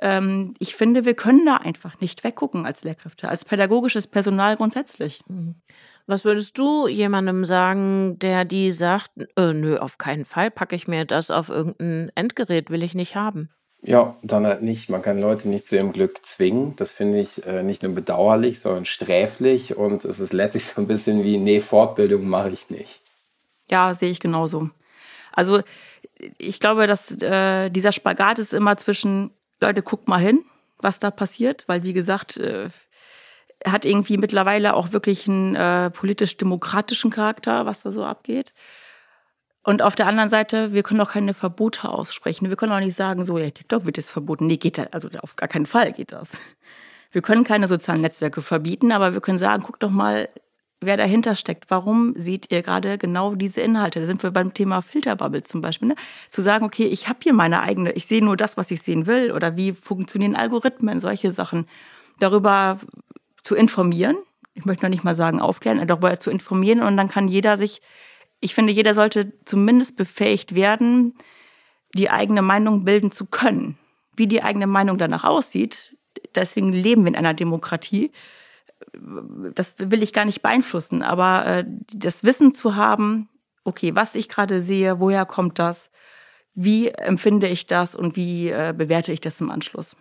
Ähm, ich finde, wir können da einfach nicht weggucken als Lehrkräfte, als pädagogisches Personal grundsätzlich. Mhm. Was würdest du jemandem sagen, der die sagt, äh, nö, auf keinen Fall packe ich mir das auf irgendein Endgerät, will ich nicht haben? Ja, dann halt nicht. Man kann Leute nicht zu ihrem Glück zwingen. Das finde ich äh, nicht nur bedauerlich, sondern sträflich. Und es ist letztlich so ein bisschen wie, nee, Fortbildung mache ich nicht. Ja, sehe ich genauso. Also ich glaube, dass äh, dieser Spagat ist immer zwischen, Leute, guckt mal hin, was da passiert, weil wie gesagt, äh, hat irgendwie mittlerweile auch wirklich einen äh, politisch-demokratischen Charakter, was da so abgeht. Und auf der anderen Seite, wir können auch keine Verbote aussprechen. Wir können auch nicht sagen, so, ja, TikTok wird jetzt verboten. Nee, geht das, also auf gar keinen Fall geht das. Wir können keine sozialen Netzwerke verbieten, aber wir können sagen, guck doch mal, wer dahinter steckt. Warum seht ihr gerade genau diese Inhalte? Da sind wir beim Thema Filterbubble zum Beispiel. Ne? Zu sagen, okay, ich habe hier meine eigene, ich sehe nur das, was ich sehen will. Oder wie funktionieren Algorithmen, solche Sachen. Darüber zu informieren. Ich möchte noch nicht mal sagen aufklären, darüber zu informieren. Und dann kann jeder sich ich finde, jeder sollte zumindest befähigt werden, die eigene Meinung bilden zu können. Wie die eigene Meinung danach aussieht, deswegen leben wir in einer Demokratie. Das will ich gar nicht beeinflussen, aber äh, das Wissen zu haben, okay, was ich gerade sehe, woher kommt das, wie empfinde ich das und wie äh, bewerte ich das im Anschluss.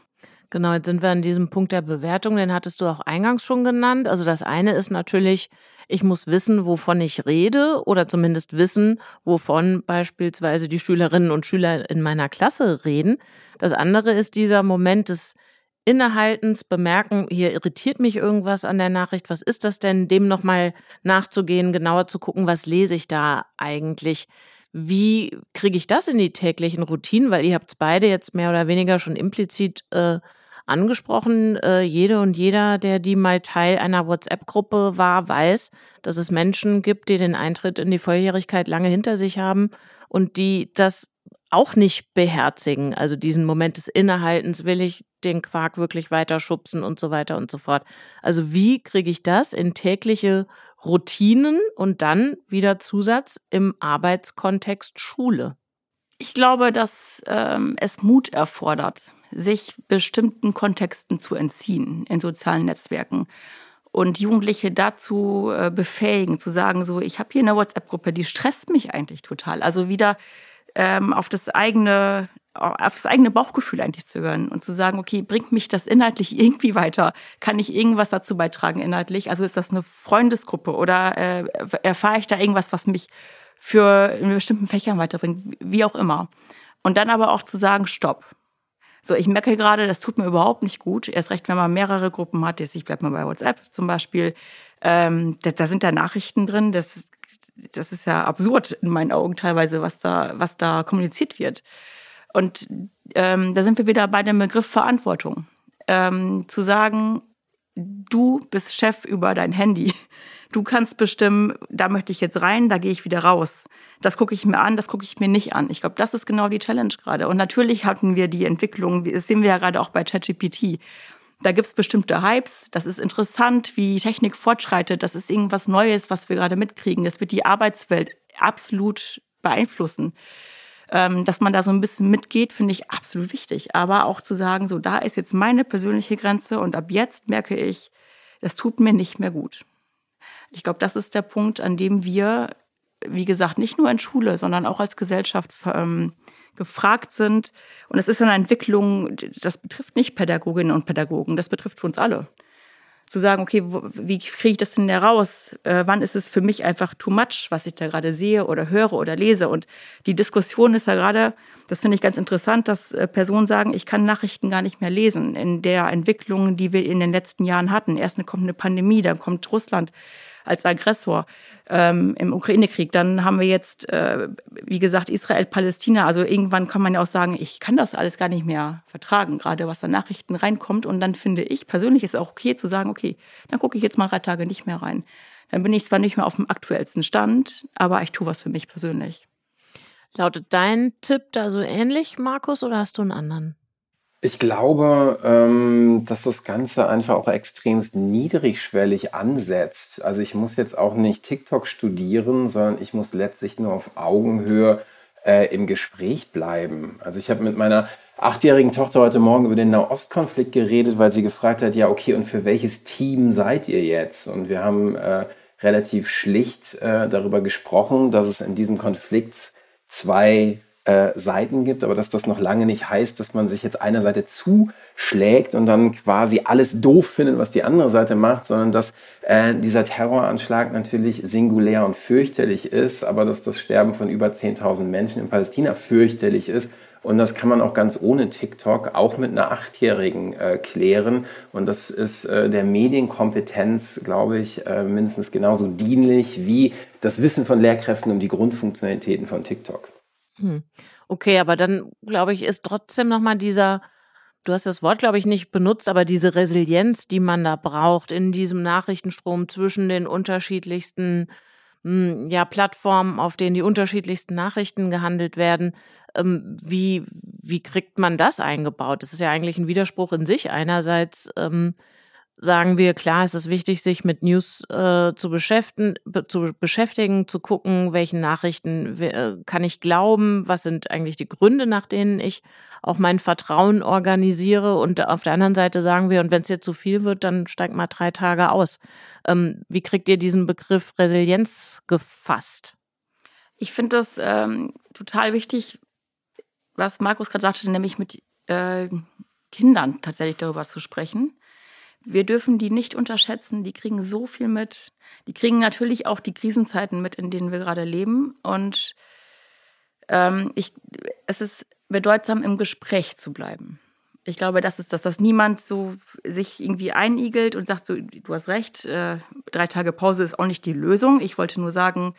Genau, jetzt sind wir an diesem Punkt der Bewertung, den hattest du auch eingangs schon genannt. Also das eine ist natürlich, ich muss wissen, wovon ich rede oder zumindest wissen, wovon beispielsweise die Schülerinnen und Schüler in meiner Klasse reden. Das andere ist dieser Moment des Innehaltens, bemerken, hier irritiert mich irgendwas an der Nachricht, was ist das denn, dem nochmal nachzugehen, genauer zu gucken, was lese ich da eigentlich. Wie kriege ich das in die täglichen Routinen? Weil ihr habt es beide jetzt mehr oder weniger schon implizit äh, angesprochen. Äh, jede und jeder, der die mal Teil einer WhatsApp-Gruppe war, weiß, dass es Menschen gibt, die den Eintritt in die Volljährigkeit lange hinter sich haben und die das auch nicht beherzigen. Also diesen Moment des Innehaltens, will ich den Quark wirklich weiter schubsen und so weiter und so fort. Also wie kriege ich das in tägliche Routinen und dann wieder Zusatz im Arbeitskontext Schule? Ich glaube, dass ähm, es Mut erfordert sich bestimmten Kontexten zu entziehen in sozialen Netzwerken und Jugendliche dazu äh, befähigen, zu sagen, so, ich habe hier eine WhatsApp-Gruppe, die stresst mich eigentlich total. Also wieder ähm, auf das eigene auf das eigene Bauchgefühl eigentlich zu hören und zu sagen, okay, bringt mich das inhaltlich <laughs> irgendwie weiter? Kann ich irgendwas dazu beitragen inhaltlich? Also ist das eine Freundesgruppe oder äh, erfahre ich da irgendwas, was mich für in bestimmten Fächern weiterbringt, wie auch immer. Und dann aber auch zu sagen, stopp. So, ich merke gerade, das tut mir überhaupt nicht gut. Erst recht, wenn man mehrere Gruppen hat. Jetzt, ich bleibe mal bei WhatsApp zum Beispiel. Ähm, da, da sind da Nachrichten drin. Das, das ist ja absurd in meinen Augen teilweise, was da, was da kommuniziert wird. Und ähm, da sind wir wieder bei dem Begriff Verantwortung. Ähm, zu sagen, du bist Chef über dein Handy. Du kannst bestimmen, da möchte ich jetzt rein, da gehe ich wieder raus. Das gucke ich mir an, das gucke ich mir nicht an. Ich glaube, das ist genau die Challenge gerade. Und natürlich hatten wir die Entwicklung, das sehen wir ja gerade auch bei ChatGPT. Da gibt's bestimmte Hypes. Das ist interessant, wie Technik fortschreitet. Das ist irgendwas Neues, was wir gerade mitkriegen. Das wird die Arbeitswelt absolut beeinflussen. Ähm, dass man da so ein bisschen mitgeht, finde ich absolut wichtig. Aber auch zu sagen, so, da ist jetzt meine persönliche Grenze und ab jetzt merke ich, das tut mir nicht mehr gut. Ich glaube, das ist der Punkt, an dem wir, wie gesagt, nicht nur in Schule, sondern auch als Gesellschaft ähm, gefragt sind. Und es ist eine Entwicklung, das betrifft nicht Pädagoginnen und Pädagogen, das betrifft uns alle. Zu sagen, okay, wie kriege ich das denn heraus? Äh, wann ist es für mich einfach too much, was ich da gerade sehe oder höre oder lese? Und die Diskussion ist ja gerade, das finde ich ganz interessant, dass äh, Personen sagen, ich kann Nachrichten gar nicht mehr lesen in der Entwicklung, die wir in den letzten Jahren hatten. Erst kommt eine Pandemie, dann kommt Russland als Aggressor ähm, im Ukraine-Krieg. Dann haben wir jetzt, äh, wie gesagt, Israel-Palästina. Also irgendwann kann man ja auch sagen, ich kann das alles gar nicht mehr vertragen, gerade was da Nachrichten reinkommt. Und dann finde ich persönlich ist es auch okay zu sagen, okay, dann gucke ich jetzt mal drei Tage nicht mehr rein. Dann bin ich zwar nicht mehr auf dem aktuellsten Stand, aber ich tue was für mich persönlich. Lautet dein Tipp da so ähnlich, Markus, oder hast du einen anderen? Ich glaube, ähm, dass das Ganze einfach auch extremst niedrigschwellig ansetzt. Also ich muss jetzt auch nicht TikTok studieren, sondern ich muss letztlich nur auf Augenhöhe äh, im Gespräch bleiben. Also ich habe mit meiner achtjährigen Tochter heute Morgen über den Nahostkonflikt geredet, weil sie gefragt hat, ja okay, und für welches Team seid ihr jetzt? Und wir haben äh, relativ schlicht äh, darüber gesprochen, dass es in diesem Konflikt zwei äh, Seiten gibt, aber dass das noch lange nicht heißt, dass man sich jetzt einer Seite zuschlägt und dann quasi alles doof findet, was die andere Seite macht, sondern dass äh, dieser Terroranschlag natürlich singulär und fürchterlich ist, aber dass das Sterben von über 10.000 Menschen in Palästina fürchterlich ist und das kann man auch ganz ohne TikTok, auch mit einer Achtjährigen äh, klären. Und das ist äh, der Medienkompetenz, glaube ich, äh, mindestens genauso dienlich wie das Wissen von Lehrkräften um die Grundfunktionalitäten von TikTok. Hm. Okay, aber dann, glaube ich, ist trotzdem nochmal dieser, du hast das Wort, glaube ich, nicht benutzt, aber diese Resilienz, die man da braucht in diesem Nachrichtenstrom zwischen den unterschiedlichsten hm, ja, Plattformen, auf denen die unterschiedlichsten Nachrichten gehandelt werden. Ähm, wie, wie kriegt man das eingebaut? Das ist ja eigentlich ein Widerspruch in sich. Einerseits ähm, sagen wir, klar, es ist wichtig, sich mit News äh, zu, beschäftigen, be zu beschäftigen, zu gucken, welchen Nachrichten äh, kann ich glauben, was sind eigentlich die Gründe, nach denen ich auch mein Vertrauen organisiere. Und auf der anderen Seite sagen wir, und wenn es jetzt zu viel wird, dann steigt mal drei Tage aus. Ähm, wie kriegt ihr diesen Begriff Resilienz gefasst? Ich finde das ähm, total wichtig, was Markus gerade sagte, nämlich mit äh, Kindern tatsächlich darüber zu sprechen wir dürfen die nicht unterschätzen. Die kriegen so viel mit. Die kriegen natürlich auch die Krisenzeiten mit, in denen wir gerade leben. Und ähm, ich, es ist bedeutsam, im Gespräch zu bleiben. Ich glaube, das ist das, dass niemand so sich irgendwie einigelt und sagt, so, du hast recht, äh, drei Tage Pause ist auch nicht die Lösung. Ich wollte nur sagen,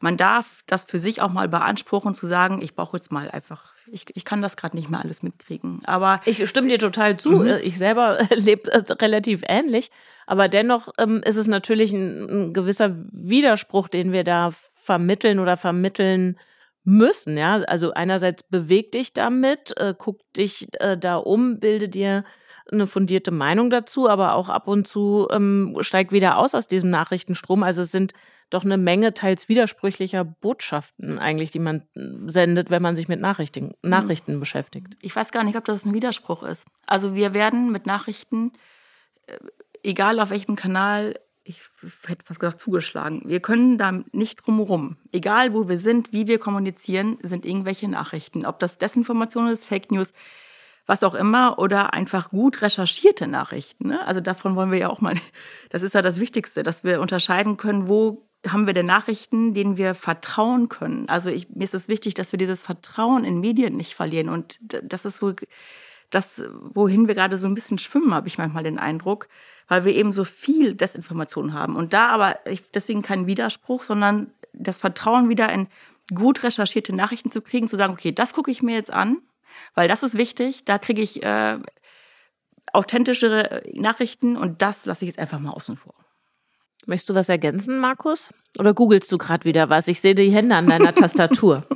man darf das für sich auch mal beanspruchen, zu sagen, ich brauche jetzt mal einfach, ich, ich kann das gerade nicht mehr alles mitkriegen. Aber ich stimme dir total zu. Mhm. Ich selber <laughs> lebe relativ ähnlich. Aber dennoch ähm, ist es natürlich ein, ein, gewisser Widerspruch, den wir da vermitteln oder vermitteln müssen. Ja, also einerseits beweg dich damit, äh, guck dich äh, da um, bilde dir eine fundierte Meinung dazu, aber auch ab und zu ähm, steig wieder aus aus diesem Nachrichtenstrom. Also es sind doch eine Menge teils widersprüchlicher Botschaften eigentlich, die man hm, sendet, wenn man sich mit Nachrichten, hm. Nachrichten beschäftigt. Ich weiß gar nicht, ob das ein Widerspruch ist. Also wir werden mit Nachrichten, äh, egal auf welchem Kanal, ich hätte fast gesagt, zugeschlagen. Wir können da nicht drumherum. Egal wo wir sind, wie wir kommunizieren, sind irgendwelche Nachrichten. Ob das Desinformation ist, Fake News, was auch immer, oder einfach gut recherchierte Nachrichten. Ne? Also davon wollen wir ja auch mal, <laughs> das ist ja das Wichtigste, dass wir unterscheiden können, wo haben wir denn Nachrichten, denen wir vertrauen können. Also ich, mir ist es wichtig, dass wir dieses Vertrauen in Medien nicht verlieren. Und das ist so das, wohin wir gerade so ein bisschen schwimmen, habe ich manchmal den Eindruck, weil wir eben so viel Desinformation haben. Und da aber deswegen kein Widerspruch, sondern das Vertrauen wieder in gut recherchierte Nachrichten zu kriegen, zu sagen, okay, das gucke ich mir jetzt an, weil das ist wichtig, da kriege ich äh, authentischere Nachrichten und das lasse ich jetzt einfach mal außen vor. Möchtest du was ergänzen, Markus? Oder googelst du gerade wieder was? Ich sehe die Hände an deiner Tastatur. <laughs>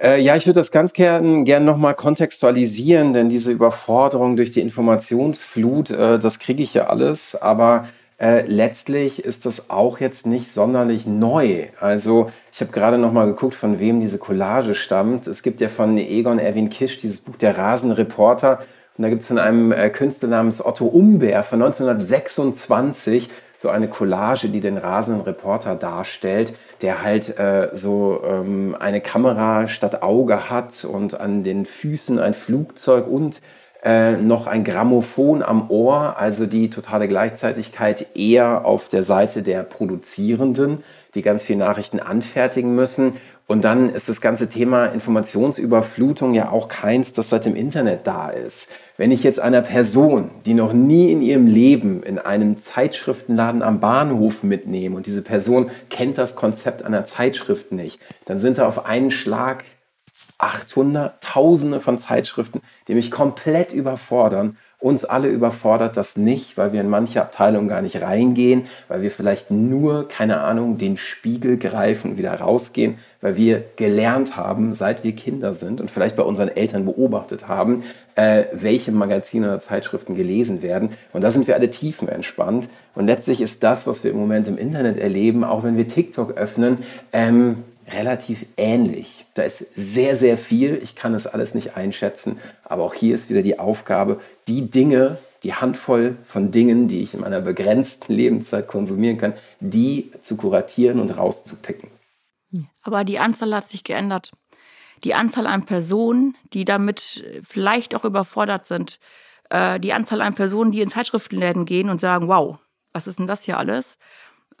Äh, ja, ich würde das ganz gern, gern nochmal kontextualisieren, denn diese Überforderung durch die Informationsflut, äh, das kriege ich ja alles, aber äh, letztlich ist das auch jetzt nicht sonderlich neu. Also ich habe gerade nochmal geguckt, von wem diese Collage stammt. Es gibt ja von Egon Erwin Kisch dieses Buch Der Rasenreporter. Und da gibt es von einem äh, Künstler namens Otto Umber von 1926 so eine Collage, die den rasenden Reporter darstellt, der halt äh, so ähm, eine Kamera statt Auge hat und an den Füßen ein Flugzeug und äh, noch ein Grammophon am Ohr, also die totale Gleichzeitigkeit eher auf der Seite der Produzierenden, die ganz viele Nachrichten anfertigen müssen und dann ist das ganze Thema Informationsüberflutung ja auch keins, das seit dem Internet da ist. Wenn ich jetzt einer Person, die noch nie in ihrem Leben in einem Zeitschriftenladen am Bahnhof mitnehme und diese Person kennt das Konzept einer Zeitschrift nicht, dann sind da auf einen Schlag 800, Tausende von Zeitschriften, die mich komplett überfordern uns alle überfordert das nicht, weil wir in manche Abteilungen gar nicht reingehen, weil wir vielleicht nur, keine Ahnung, den Spiegel greifen und wieder rausgehen, weil wir gelernt haben, seit wir Kinder sind und vielleicht bei unseren Eltern beobachtet haben, äh, welche Magazine oder Zeitschriften gelesen werden. Und da sind wir alle tiefenentspannt. Und letztlich ist das, was wir im Moment im Internet erleben, auch wenn wir TikTok öffnen, ähm, relativ ähnlich. Da ist sehr, sehr viel. Ich kann es alles nicht einschätzen. Aber auch hier ist wieder die Aufgabe, die Dinge, die Handvoll von Dingen, die ich in meiner begrenzten Lebenszeit konsumieren kann, die zu kuratieren und rauszupicken. Aber die Anzahl hat sich geändert. die Anzahl an Personen, die damit vielleicht auch überfordert sind, äh, die Anzahl an Personen, die in Zeitschriftenläden gehen und sagen, wow, was ist denn das hier alles?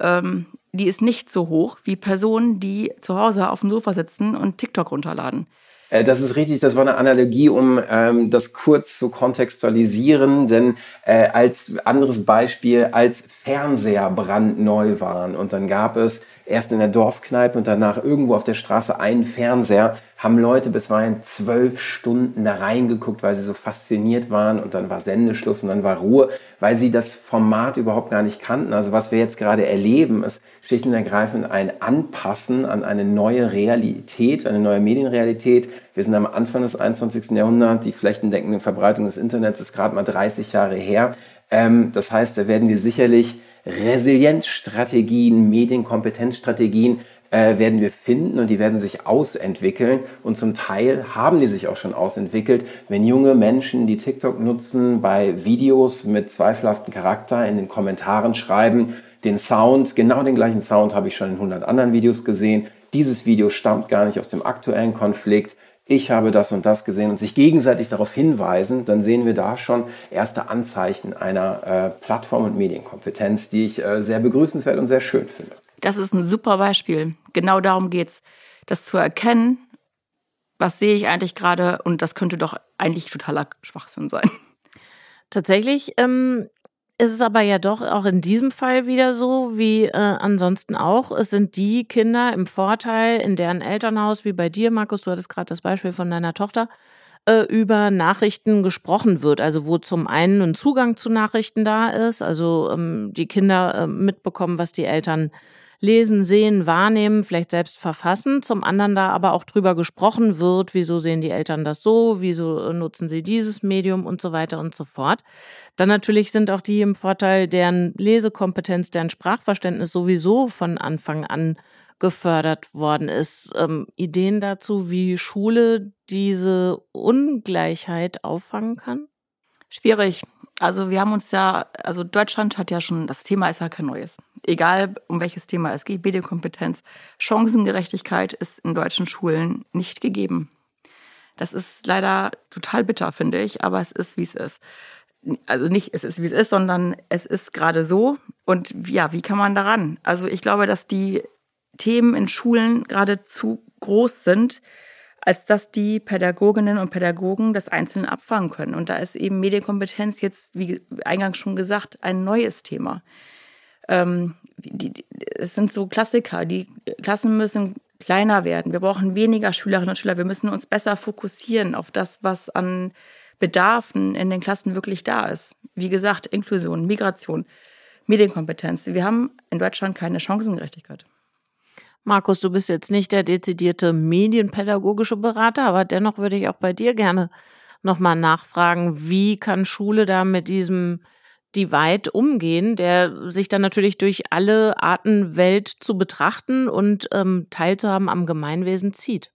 Ähm, die ist nicht so hoch wie Personen, die zu Hause auf dem Sofa sitzen und TikTok runterladen. Äh, das ist richtig, das war eine Analogie, um ähm, das kurz zu kontextualisieren, denn äh, als anderes Beispiel, als Fernseher brandneu waren und dann gab es erst in der Dorfkneipe und danach irgendwo auf der Straße einen Fernseher, haben Leute bisweilen zwölf Stunden da reingeguckt, weil sie so fasziniert waren und dann war Sendeschluss und dann war Ruhe, weil sie das Format überhaupt gar nicht kannten. Also was wir jetzt gerade erleben, ist schlicht und ergreifend ein Anpassen an eine neue Realität, eine neue Medienrealität. Wir sind am Anfang des 21. Jahrhunderts, die flächendeckende Verbreitung des Internets ist gerade mal 30 Jahre her. Ähm, das heißt, da werden wir sicherlich Resilienzstrategien, Medienkompetenzstrategien äh, werden wir finden und die werden sich ausentwickeln. Und zum Teil haben die sich auch schon ausentwickelt, wenn junge Menschen, die TikTok nutzen, bei Videos mit zweifelhaftem Charakter in den Kommentaren schreiben, den Sound, genau den gleichen Sound habe ich schon in 100 anderen Videos gesehen. Dieses Video stammt gar nicht aus dem aktuellen Konflikt ich habe das und das gesehen und sich gegenseitig darauf hinweisen, dann sehen wir da schon erste Anzeichen einer äh, Plattform- und Medienkompetenz, die ich äh, sehr begrüßenswert und sehr schön finde. Das ist ein super Beispiel. Genau darum geht es, das zu erkennen, was sehe ich eigentlich gerade und das könnte doch eigentlich totaler Schwachsinn sein. Tatsächlich ähm, ist es aber ja doch auch in diesem Fall wieder so, wie äh, ansonsten auch. Es sind die Kinder im Vorteil, in deren Elternhaus, wie bei dir, Markus, du hattest gerade das Beispiel von deiner Tochter, äh, über Nachrichten gesprochen wird. Also wo zum einen ein Zugang zu Nachrichten da ist, also ähm, die Kinder äh, mitbekommen, was die Eltern lesen, sehen, wahrnehmen, vielleicht selbst verfassen. Zum anderen da aber auch drüber gesprochen wird, wieso sehen die Eltern das so, wieso nutzen sie dieses Medium und so weiter und so fort. Dann natürlich sind auch die im Vorteil, deren Lesekompetenz, deren Sprachverständnis sowieso von Anfang an gefördert worden ist. Ähm, Ideen dazu, wie Schule diese Ungleichheit auffangen kann? Schwierig. Also wir haben uns ja, also Deutschland hat ja schon, das Thema ist ja kein neues. Egal um welches Thema es geht, Medienkompetenz, Chancengerechtigkeit ist in deutschen Schulen nicht gegeben. Das ist leider total bitter, finde ich, aber es ist, wie es ist. Also nicht, es ist, wie es ist, sondern es ist gerade so. Und ja, wie kann man daran? Also ich glaube, dass die Themen in Schulen gerade zu groß sind, als dass die Pädagoginnen und Pädagogen das Einzelne abfangen können. Und da ist eben Medienkompetenz jetzt, wie eingangs schon gesagt, ein neues Thema. Ähm, die, die, es sind so Klassiker. Die Klassen müssen kleiner werden. Wir brauchen weniger Schülerinnen und Schüler. Wir müssen uns besser fokussieren auf das, was an Bedarfen in den Klassen wirklich da ist. Wie gesagt, Inklusion, Migration, Medienkompetenz. Wir haben in Deutschland keine Chancengerechtigkeit. Markus, du bist jetzt nicht der dezidierte medienpädagogische Berater, aber dennoch würde ich auch bei dir gerne nochmal nachfragen, wie kann Schule da mit diesem Divide umgehen, der sich dann natürlich durch alle Arten Welt zu betrachten und ähm, teilzuhaben am Gemeinwesen zieht?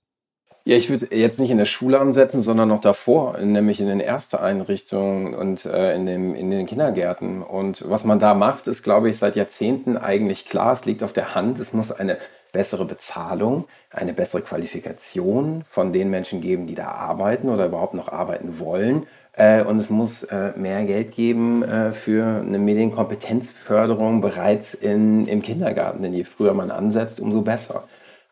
Ja, ich würde jetzt nicht in der Schule ansetzen, sondern noch davor, nämlich in den ersten Einrichtungen und äh, in, dem, in den Kindergärten. Und was man da macht, ist, glaube ich, seit Jahrzehnten eigentlich klar. Es liegt auf der Hand. Es muss eine bessere Bezahlung, eine bessere Qualifikation von den Menschen geben, die da arbeiten oder überhaupt noch arbeiten wollen. Äh, und es muss äh, mehr Geld geben äh, für eine Medienkompetenzförderung bereits in, im Kindergarten. Denn je früher man ansetzt, umso besser.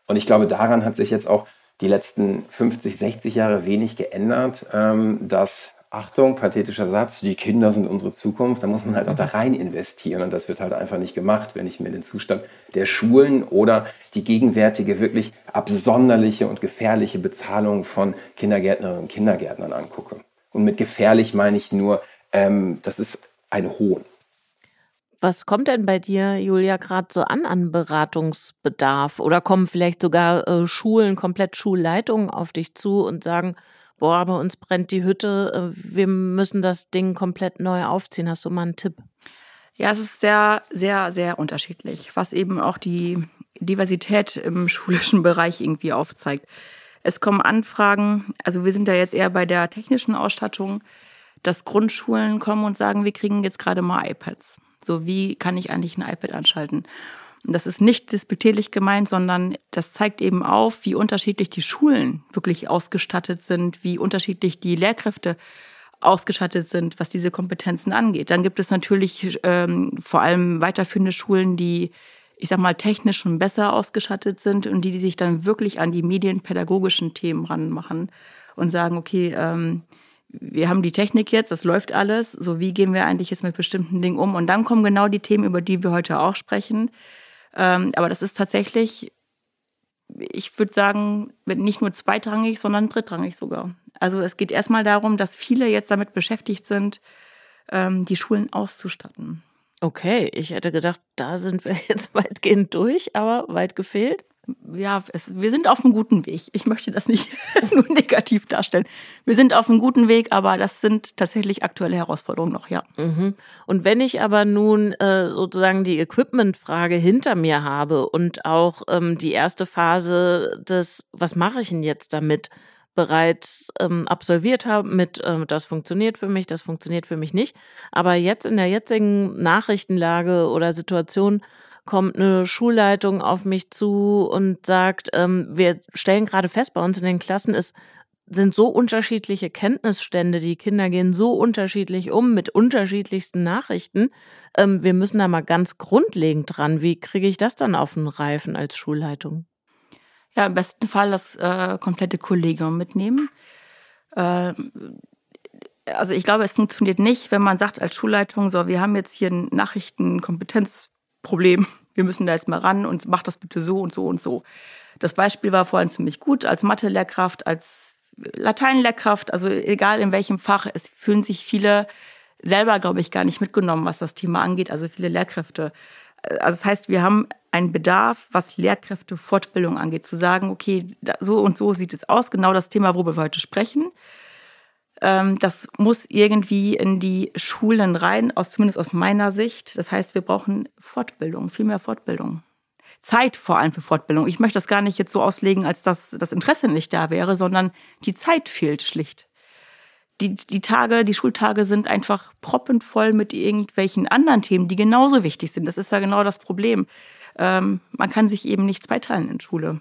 Und ich glaube, daran hat sich jetzt auch die letzten 50, 60 Jahre wenig geändert, ähm, dass Achtung, pathetischer Satz, die Kinder sind unsere Zukunft, da muss man halt auch da rein investieren und das wird halt einfach nicht gemacht, wenn ich mir den Zustand der Schulen oder die gegenwärtige wirklich absonderliche und gefährliche Bezahlung von Kindergärtnerinnen und Kindergärtnern angucke. Und mit gefährlich meine ich nur, ähm, das ist ein Hohn. Was kommt denn bei dir, Julia, gerade so an an Beratungsbedarf? Oder kommen vielleicht sogar äh, Schulen, komplett Schulleitungen auf dich zu und sagen, boah, bei uns brennt die Hütte, äh, wir müssen das Ding komplett neu aufziehen. Hast du mal einen Tipp? Ja, es ist sehr, sehr, sehr unterschiedlich, was eben auch die Diversität im <laughs> schulischen Bereich irgendwie aufzeigt. Es kommen Anfragen, also wir sind da jetzt eher bei der technischen Ausstattung, dass Grundschulen kommen und sagen, wir kriegen jetzt gerade mal iPads. So, wie kann ich eigentlich ein iPad anschalten? Das ist nicht despektierlich gemeint, sondern das zeigt eben auf, wie unterschiedlich die Schulen wirklich ausgestattet sind, wie unterschiedlich die Lehrkräfte ausgestattet sind, was diese Kompetenzen angeht. Dann gibt es natürlich ähm, vor allem weiterführende Schulen, die, ich sag mal, technisch schon besser ausgestattet sind und die, die sich dann wirklich an die medienpädagogischen Themen ranmachen und sagen, okay, ähm, wir haben die Technik jetzt, das läuft alles, so wie gehen wir eigentlich jetzt mit bestimmten Dingen um? Und dann kommen genau die Themen, über die wir heute auch sprechen. Ähm, aber das ist tatsächlich, ich würde sagen, nicht nur zweitrangig, sondern drittrangig sogar. Also es geht erstmal darum, dass viele jetzt damit beschäftigt sind, ähm, die Schulen auszustatten. Okay, ich hätte gedacht, da sind wir <laughs> jetzt weitgehend durch, aber weit gefehlt ja, es, wir sind auf einem guten Weg. Ich möchte das nicht <laughs> nur negativ darstellen. Wir sind auf einem guten Weg, aber das sind tatsächlich aktuelle Herausforderungen noch, ja. Mhm. Und wenn ich aber nun äh, sozusagen die Equipment-Frage hinter mir habe und auch ähm, die erste Phase des, was mache ich denn jetzt damit, bereits ähm, absolviert habe mit, äh, das funktioniert für mich, das funktioniert für mich nicht. Aber jetzt in der jetzigen Nachrichtenlage oder Situation kommt eine Schulleitung auf mich zu und sagt, ähm, wir stellen gerade fest, bei uns in den Klassen ist sind so unterschiedliche Kenntnisstände, die Kinder gehen so unterschiedlich um mit unterschiedlichsten Nachrichten. Ähm, wir müssen da mal ganz grundlegend dran. Wie kriege ich das dann auf den Reifen als Schulleitung? Ja, im besten Fall das äh, komplette Kollegium mitnehmen. Äh, also ich glaube, es funktioniert nicht, wenn man sagt als Schulleitung, so, wir haben jetzt hier ein Nachrichtenkompetenz Problem. Wir müssen da jetzt mal ran und mach das bitte so und so und so. Das Beispiel war vorhin ziemlich gut als Mathe-Lehrkraft, als Latein-Lehrkraft, also egal in welchem Fach, es fühlen sich viele selber, glaube ich, gar nicht mitgenommen, was das Thema angeht, also viele Lehrkräfte. Also das heißt, wir haben einen Bedarf, was Lehrkräftefortbildung angeht, zu sagen, okay, so und so sieht es aus, genau das Thema, worüber wir heute sprechen. Ähm, das muss irgendwie in die Schulen rein, aus, zumindest aus meiner Sicht. Das heißt, wir brauchen Fortbildung, viel mehr Fortbildung. Zeit vor allem für Fortbildung. Ich möchte das gar nicht jetzt so auslegen, als dass das Interesse nicht da wäre, sondern die Zeit fehlt schlicht. Die, die Tage, die Schultage sind einfach proppenvoll mit irgendwelchen anderen Themen, die genauso wichtig sind. Das ist ja genau das Problem. Ähm, man kann sich eben nicht zweiteilen in Schule.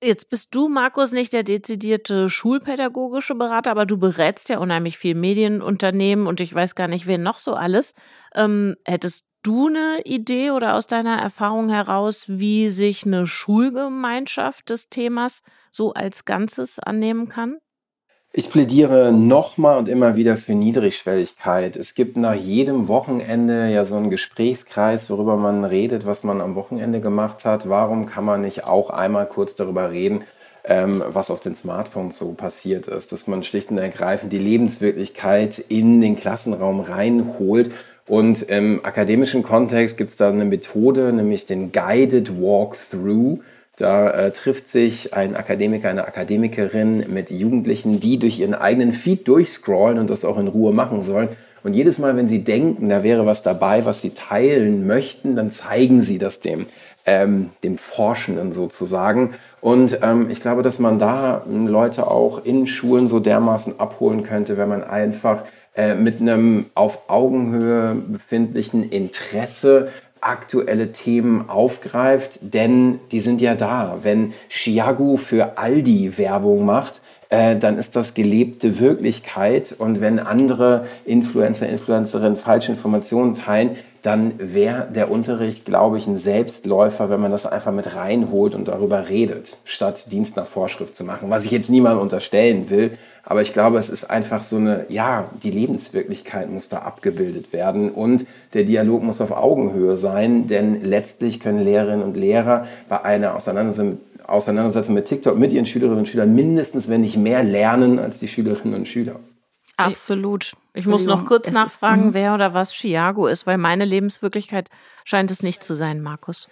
Jetzt bist du, Markus, nicht der dezidierte schulpädagogische Berater, aber du berätst ja unheimlich viel Medienunternehmen und ich weiß gar nicht, wer noch so alles. Ähm, hättest du eine Idee oder aus deiner Erfahrung heraus, wie sich eine Schulgemeinschaft des Themas so als Ganzes annehmen kann? Ich plädiere nochmal und immer wieder für Niedrigschwelligkeit. Es gibt nach jedem Wochenende ja so einen Gesprächskreis, worüber man redet, was man am Wochenende gemacht hat. Warum kann man nicht auch einmal kurz darüber reden, ähm, was auf den Smartphones so passiert ist? Dass man schlicht und ergreifend die Lebenswirklichkeit in den Klassenraum reinholt. Und im akademischen Kontext gibt es da eine Methode, nämlich den Guided Walkthrough da äh, trifft sich ein Akademiker, eine Akademikerin mit Jugendlichen, die durch ihren eigenen Feed durchscrollen und das auch in Ruhe machen sollen. Und jedes Mal, wenn sie denken, da wäre was dabei, was sie teilen möchten, dann zeigen sie das dem, ähm, dem Forschenden sozusagen. Und ähm, ich glaube, dass man da ähm, Leute auch in Schulen so dermaßen abholen könnte, wenn man einfach äh, mit einem auf Augenhöhe befindlichen Interesse aktuelle Themen aufgreift, denn die sind ja da. Wenn Chiago für Aldi Werbung macht, äh, dann ist das gelebte Wirklichkeit. Und wenn andere Influencer, Influencerinnen falsche Informationen teilen, dann wäre der Unterricht, glaube ich, ein Selbstläufer, wenn man das einfach mit reinholt und darüber redet, statt Dienst nach Vorschrift zu machen. Was ich jetzt niemandem unterstellen will, aber ich glaube, es ist einfach so eine, ja, die Lebenswirklichkeit muss da abgebildet werden und der Dialog muss auf Augenhöhe sein, denn letztlich können Lehrerinnen und Lehrer bei einer Auseinandersetzung mit TikTok mit ihren Schülerinnen und Schülern mindestens, wenn nicht mehr lernen als die Schülerinnen und Schüler. Absolut. Ich muss noch kurz nachfragen, ist, mhm. wer oder was Chiago ist, weil meine Lebenswirklichkeit scheint es nicht zu sein, Markus.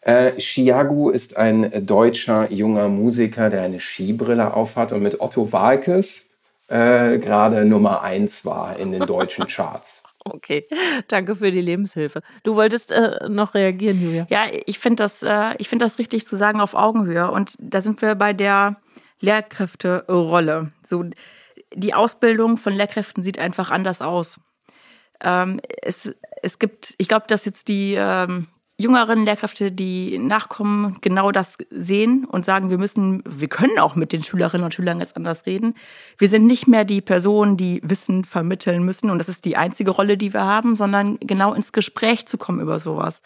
Äh, Chiago ist ein deutscher junger Musiker, der eine Skibrille aufhat und mit Otto Walkes äh, gerade Nummer eins war in den deutschen <laughs> Charts. Okay, danke für die Lebenshilfe. Du wolltest äh, noch reagieren, Julia. Ja, ich finde das, äh, find das richtig zu sagen auf Augenhöhe. Und da sind wir bei der Lehrkräfterolle. So, die Ausbildung von Lehrkräften sieht einfach anders aus. Ähm, es, es gibt, ich glaube, dass jetzt die, ähm, jüngeren Lehrkräfte, die nachkommen, genau das sehen und sagen, wir müssen, wir können auch mit den Schülerinnen und Schülern jetzt anders reden. Wir sind nicht mehr die Personen, die Wissen vermitteln müssen und das ist die einzige Rolle, die wir haben, sondern genau ins Gespräch zu kommen über sowas.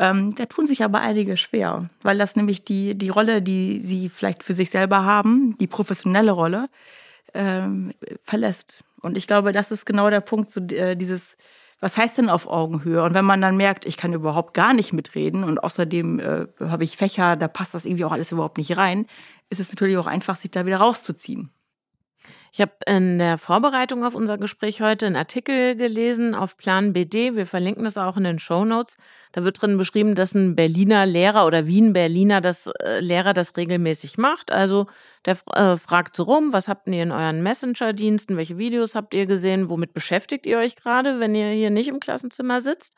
Ähm, da tun sich aber einige schwer, weil das nämlich die, die Rolle, die sie vielleicht für sich selber haben, die professionelle Rolle, ähm, verlässt. Und ich glaube, das ist genau der Punkt, so äh, dieses, was heißt denn auf Augenhöhe? Und wenn man dann merkt, ich kann überhaupt gar nicht mitreden und außerdem äh, habe ich Fächer, da passt das irgendwie auch alles überhaupt nicht rein, ist es natürlich auch einfach, sich da wieder rauszuziehen. Ich habe in der Vorbereitung auf unser Gespräch heute einen Artikel gelesen auf Plan BD. Wir verlinken das auch in den Show Notes. Da wird drin beschrieben, dass ein Berliner Lehrer oder wie ein Berliner das äh, Lehrer das regelmäßig macht. Also der äh, fragt so rum, was habt ihr in euren Messenger-Diensten, welche Videos habt ihr gesehen, womit beschäftigt ihr euch gerade, wenn ihr hier nicht im Klassenzimmer sitzt?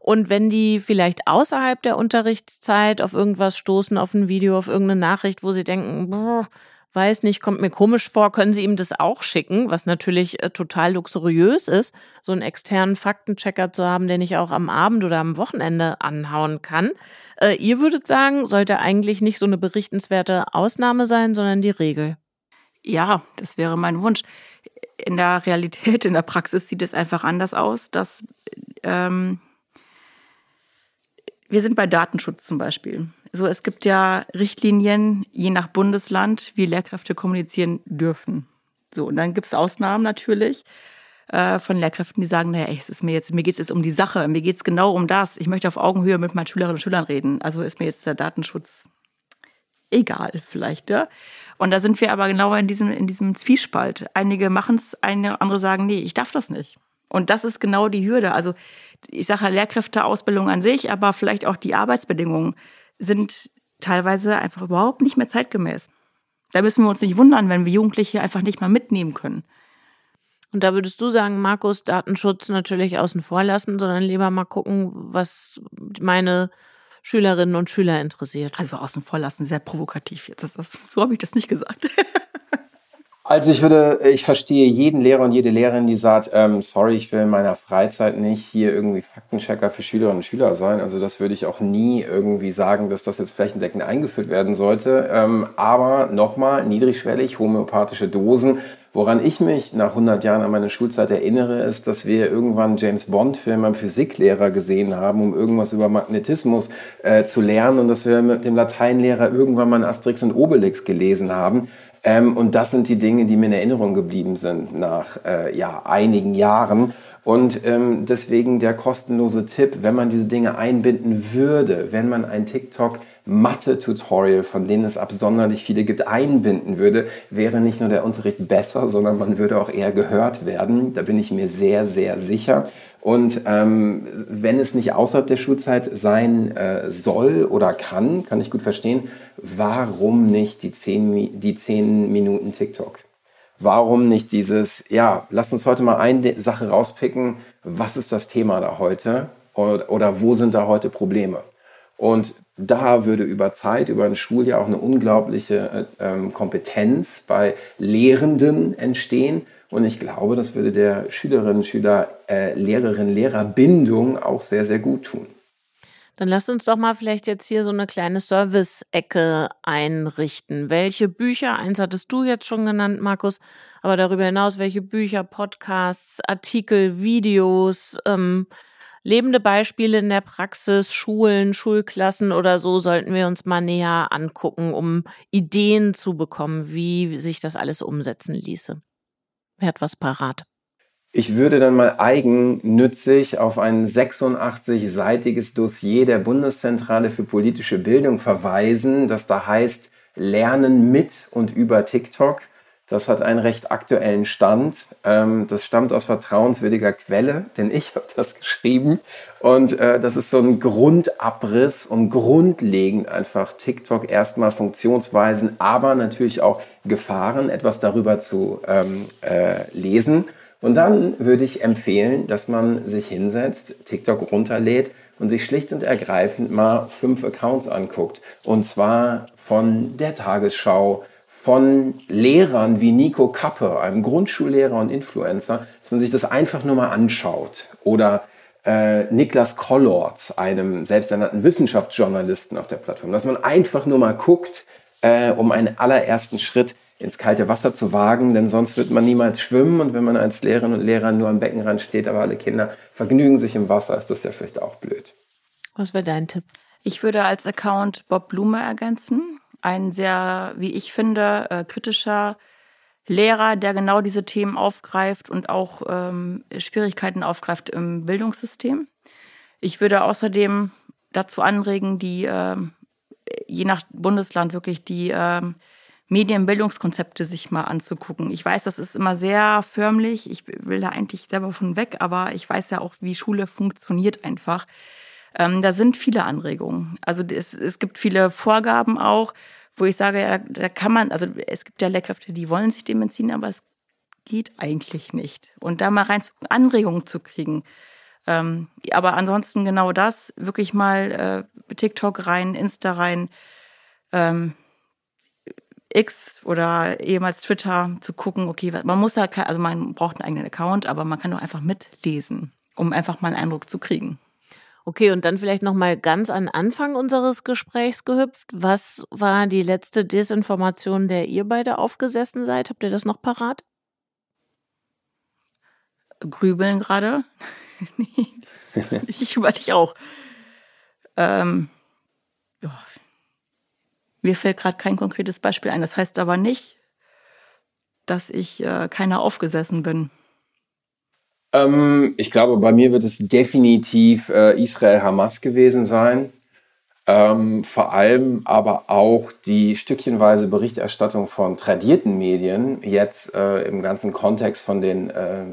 Und wenn die vielleicht außerhalb der Unterrichtszeit auf irgendwas stoßen, auf ein Video, auf irgendeine Nachricht, wo sie denken, boah, weiß nicht, kommt mir komisch vor, können Sie ihm das auch schicken, was natürlich äh, total luxuriös ist, so einen externen Faktenchecker zu haben, den ich auch am Abend oder am Wochenende anhauen kann. Äh, ihr würdet sagen, sollte eigentlich nicht so eine berichtenswerte Ausnahme sein, sondern die Regel. Ja, das wäre mein Wunsch. In der Realität, in der Praxis sieht es einfach anders aus, dass ähm, wir sind bei Datenschutz zum Beispiel. So, es gibt ja Richtlinien, je nach Bundesland, wie Lehrkräfte kommunizieren dürfen. So, und dann gibt es Ausnahmen natürlich äh, von Lehrkräften, die sagen, naja, es ist mir jetzt, mir geht es jetzt um die Sache, mir geht es genau um das. Ich möchte auf Augenhöhe mit meinen Schülerinnen und Schülern reden. Also ist mir jetzt der Datenschutz egal, vielleicht, ja. Und da sind wir aber genau in diesem, in diesem Zwiespalt. Einige machen es, andere sagen, nee, ich darf das nicht. Und das ist genau die Hürde. Also ich sage Lehrkräfteausbildung an sich, aber vielleicht auch die Arbeitsbedingungen sind teilweise einfach überhaupt nicht mehr zeitgemäß. Da müssen wir uns nicht wundern, wenn wir Jugendliche einfach nicht mal mitnehmen können. Und da würdest du sagen, Markus, Datenschutz natürlich außen vor lassen, sondern lieber mal gucken, was meine Schülerinnen und Schüler interessiert. Also außen vor lassen, sehr provokativ jetzt. Das, das, so habe ich das nicht gesagt. <laughs> Also ich würde, ich verstehe jeden Lehrer und jede Lehrerin, die sagt, ähm, sorry, ich will in meiner Freizeit nicht hier irgendwie Faktenchecker für Schülerinnen und Schüler sein. Also das würde ich auch nie irgendwie sagen, dass das jetzt flächendeckend eingeführt werden sollte. Ähm, aber nochmal, niedrigschwellig, homöopathische Dosen. Woran ich mich nach 100 Jahren an meine Schulzeit erinnere, ist, dass wir irgendwann James Bond-Film am Physiklehrer gesehen haben, um irgendwas über Magnetismus äh, zu lernen und dass wir mit dem Lateinlehrer irgendwann mal Asterix und Obelix gelesen haben. Ähm, und das sind die Dinge, die mir in Erinnerung geblieben sind nach äh, ja, einigen Jahren. Und ähm, deswegen der kostenlose Tipp, wenn man diese Dinge einbinden würde, wenn man ein TikTok Mathe-Tutorial, von denen es absonderlich viele gibt, einbinden würde, wäre nicht nur der Unterricht besser, sondern man würde auch eher gehört werden. Da bin ich mir sehr, sehr sicher. Und ähm, wenn es nicht außerhalb der Schulzeit sein äh, soll oder kann, kann ich gut verstehen, warum nicht die zehn, die zehn Minuten TikTok? Warum nicht dieses, ja, lass uns heute mal eine Sache rauspicken, was ist das Thema da heute oder, oder wo sind da heute Probleme? Und da würde über Zeit, über ein Schuljahr auch eine unglaubliche äh, ähm, Kompetenz bei Lehrenden entstehen, und ich glaube, das würde der Schülerinnen, Schüler, äh, Lehrerin, Lehrerbindung auch sehr, sehr gut tun. Dann lasst uns doch mal vielleicht jetzt hier so eine kleine Service-Ecke einrichten. Welche Bücher, eins hattest du jetzt schon genannt, Markus, aber darüber hinaus, welche Bücher, Podcasts, Artikel, Videos, ähm, lebende Beispiele in der Praxis, Schulen, Schulklassen oder so sollten wir uns mal näher angucken, um Ideen zu bekommen, wie sich das alles umsetzen ließe. Wer hat was parat? Ich würde dann mal eigennützig auf ein 86-seitiges Dossier der Bundeszentrale für politische Bildung verweisen, das da heißt Lernen mit und über TikTok. Das hat einen recht aktuellen Stand. Ähm, das stammt aus vertrauenswürdiger Quelle, denn ich habe das geschrieben. Und äh, das ist so ein Grundabriss und grundlegend einfach TikTok erstmal Funktionsweisen, aber natürlich auch Gefahren, etwas darüber zu ähm, äh, lesen. Und dann würde ich empfehlen, dass man sich hinsetzt, TikTok runterlädt und sich schlicht und ergreifend mal fünf Accounts anguckt. Und zwar von der Tagesschau, von Lehrern wie Nico Kappe, einem Grundschullehrer und Influencer, dass man sich das einfach nur mal anschaut. Oder äh, Niklas Kollorz, einem selbsternannten Wissenschaftsjournalisten auf der Plattform, dass man einfach nur mal guckt, äh, um einen allerersten Schritt ins kalte Wasser zu wagen, denn sonst wird man niemals schwimmen und wenn man als Lehrerin und Lehrer nur am Beckenrand steht, aber alle Kinder vergnügen sich im Wasser, ist das ja vielleicht auch blöd. Was wäre dein Tipp? Ich würde als Account Bob Blume ergänzen. Ein sehr, wie ich finde, äh, kritischer Lehrer, der genau diese Themen aufgreift und auch ähm, Schwierigkeiten aufgreift im Bildungssystem. Ich würde außerdem dazu anregen, die äh, je nach Bundesland wirklich die äh, Medienbildungskonzepte sich mal anzugucken. Ich weiß, das ist immer sehr förmlich. Ich will da eigentlich selber von weg, aber ich weiß ja auch, wie Schule funktioniert einfach. Ähm, da sind viele Anregungen. Also es, es gibt viele Vorgaben auch wo ich sage, ja, da kann man, also es gibt ja Lehrkräfte, die wollen sich dem entziehen, aber es geht eigentlich nicht. Und da mal rein zu, Anregungen zu kriegen. Ähm, aber ansonsten genau das, wirklich mal äh, TikTok rein, Insta rein, ähm, X oder ehemals Twitter zu gucken, okay, man muss ja, also man braucht einen eigenen Account, aber man kann doch einfach mitlesen, um einfach mal einen Eindruck zu kriegen. Okay, und dann vielleicht noch mal ganz an Anfang unseres Gesprächs gehüpft. Was war die letzte Desinformation, der ihr beide aufgesessen seid? Habt ihr das noch parat? Grübeln gerade. <laughs> ich über dich auch. Ähm, ja. Mir fällt gerade kein konkretes Beispiel ein. Das heißt aber nicht, dass ich äh, keiner aufgesessen bin. Ähm, ich glaube, bei mir wird es definitiv äh, Israel-Hamas gewesen sein. Ähm, vor allem aber auch die stückchenweise Berichterstattung von tradierten Medien, jetzt äh, im ganzen Kontext von den äh,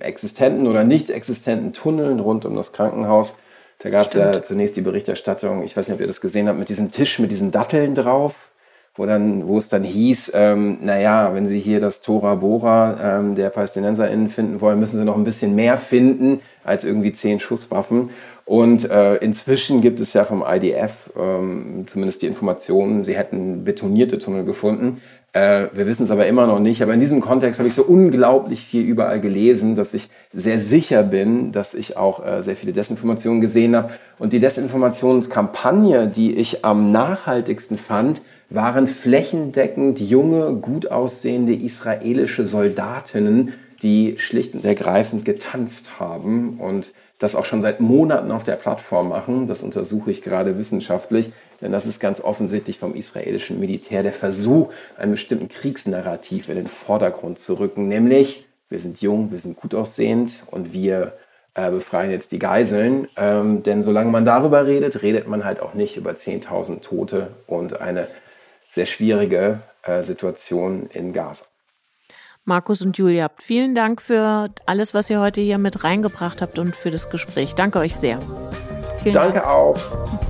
existenten oder nicht existenten Tunneln rund um das Krankenhaus. Da gab es ja zunächst die Berichterstattung, ich weiß nicht, ob ihr das gesehen habt, mit diesem Tisch mit diesen Datteln drauf wo, dann, wo es dann hieß, ähm, naja, wenn Sie hier das Tora Bora ähm, der PalästinenserInnen finden wollen, müssen Sie noch ein bisschen mehr finden als irgendwie zehn Schusswaffen. Und äh, inzwischen gibt es ja vom IDF ähm, zumindest die Informationen, sie hätten betonierte Tunnel gefunden. Äh, wir wissen es aber immer noch nicht. Aber in diesem Kontext habe ich so unglaublich viel überall gelesen, dass ich sehr sicher bin, dass ich auch äh, sehr viele Desinformationen gesehen habe. Und die Desinformationskampagne, die ich am nachhaltigsten fand, waren flächendeckend junge, gut aussehende israelische Soldatinnen, die schlicht und ergreifend getanzt haben und das auch schon seit Monaten auf der Plattform machen. Das untersuche ich gerade wissenschaftlich, denn das ist ganz offensichtlich vom israelischen Militär der Versuch, einen bestimmten Kriegsnarrativ in den Vordergrund zu rücken, nämlich wir sind jung, wir sind gut aussehend und wir äh, befreien jetzt die Geiseln. Ähm, denn solange man darüber redet, redet man halt auch nicht über 10.000 Tote und eine sehr schwierige äh, Situation in Gaza. Markus und Julia, vielen Dank für alles, was ihr heute hier mit reingebracht habt und für das Gespräch. Danke euch sehr. Vielen Danke Dank. auch.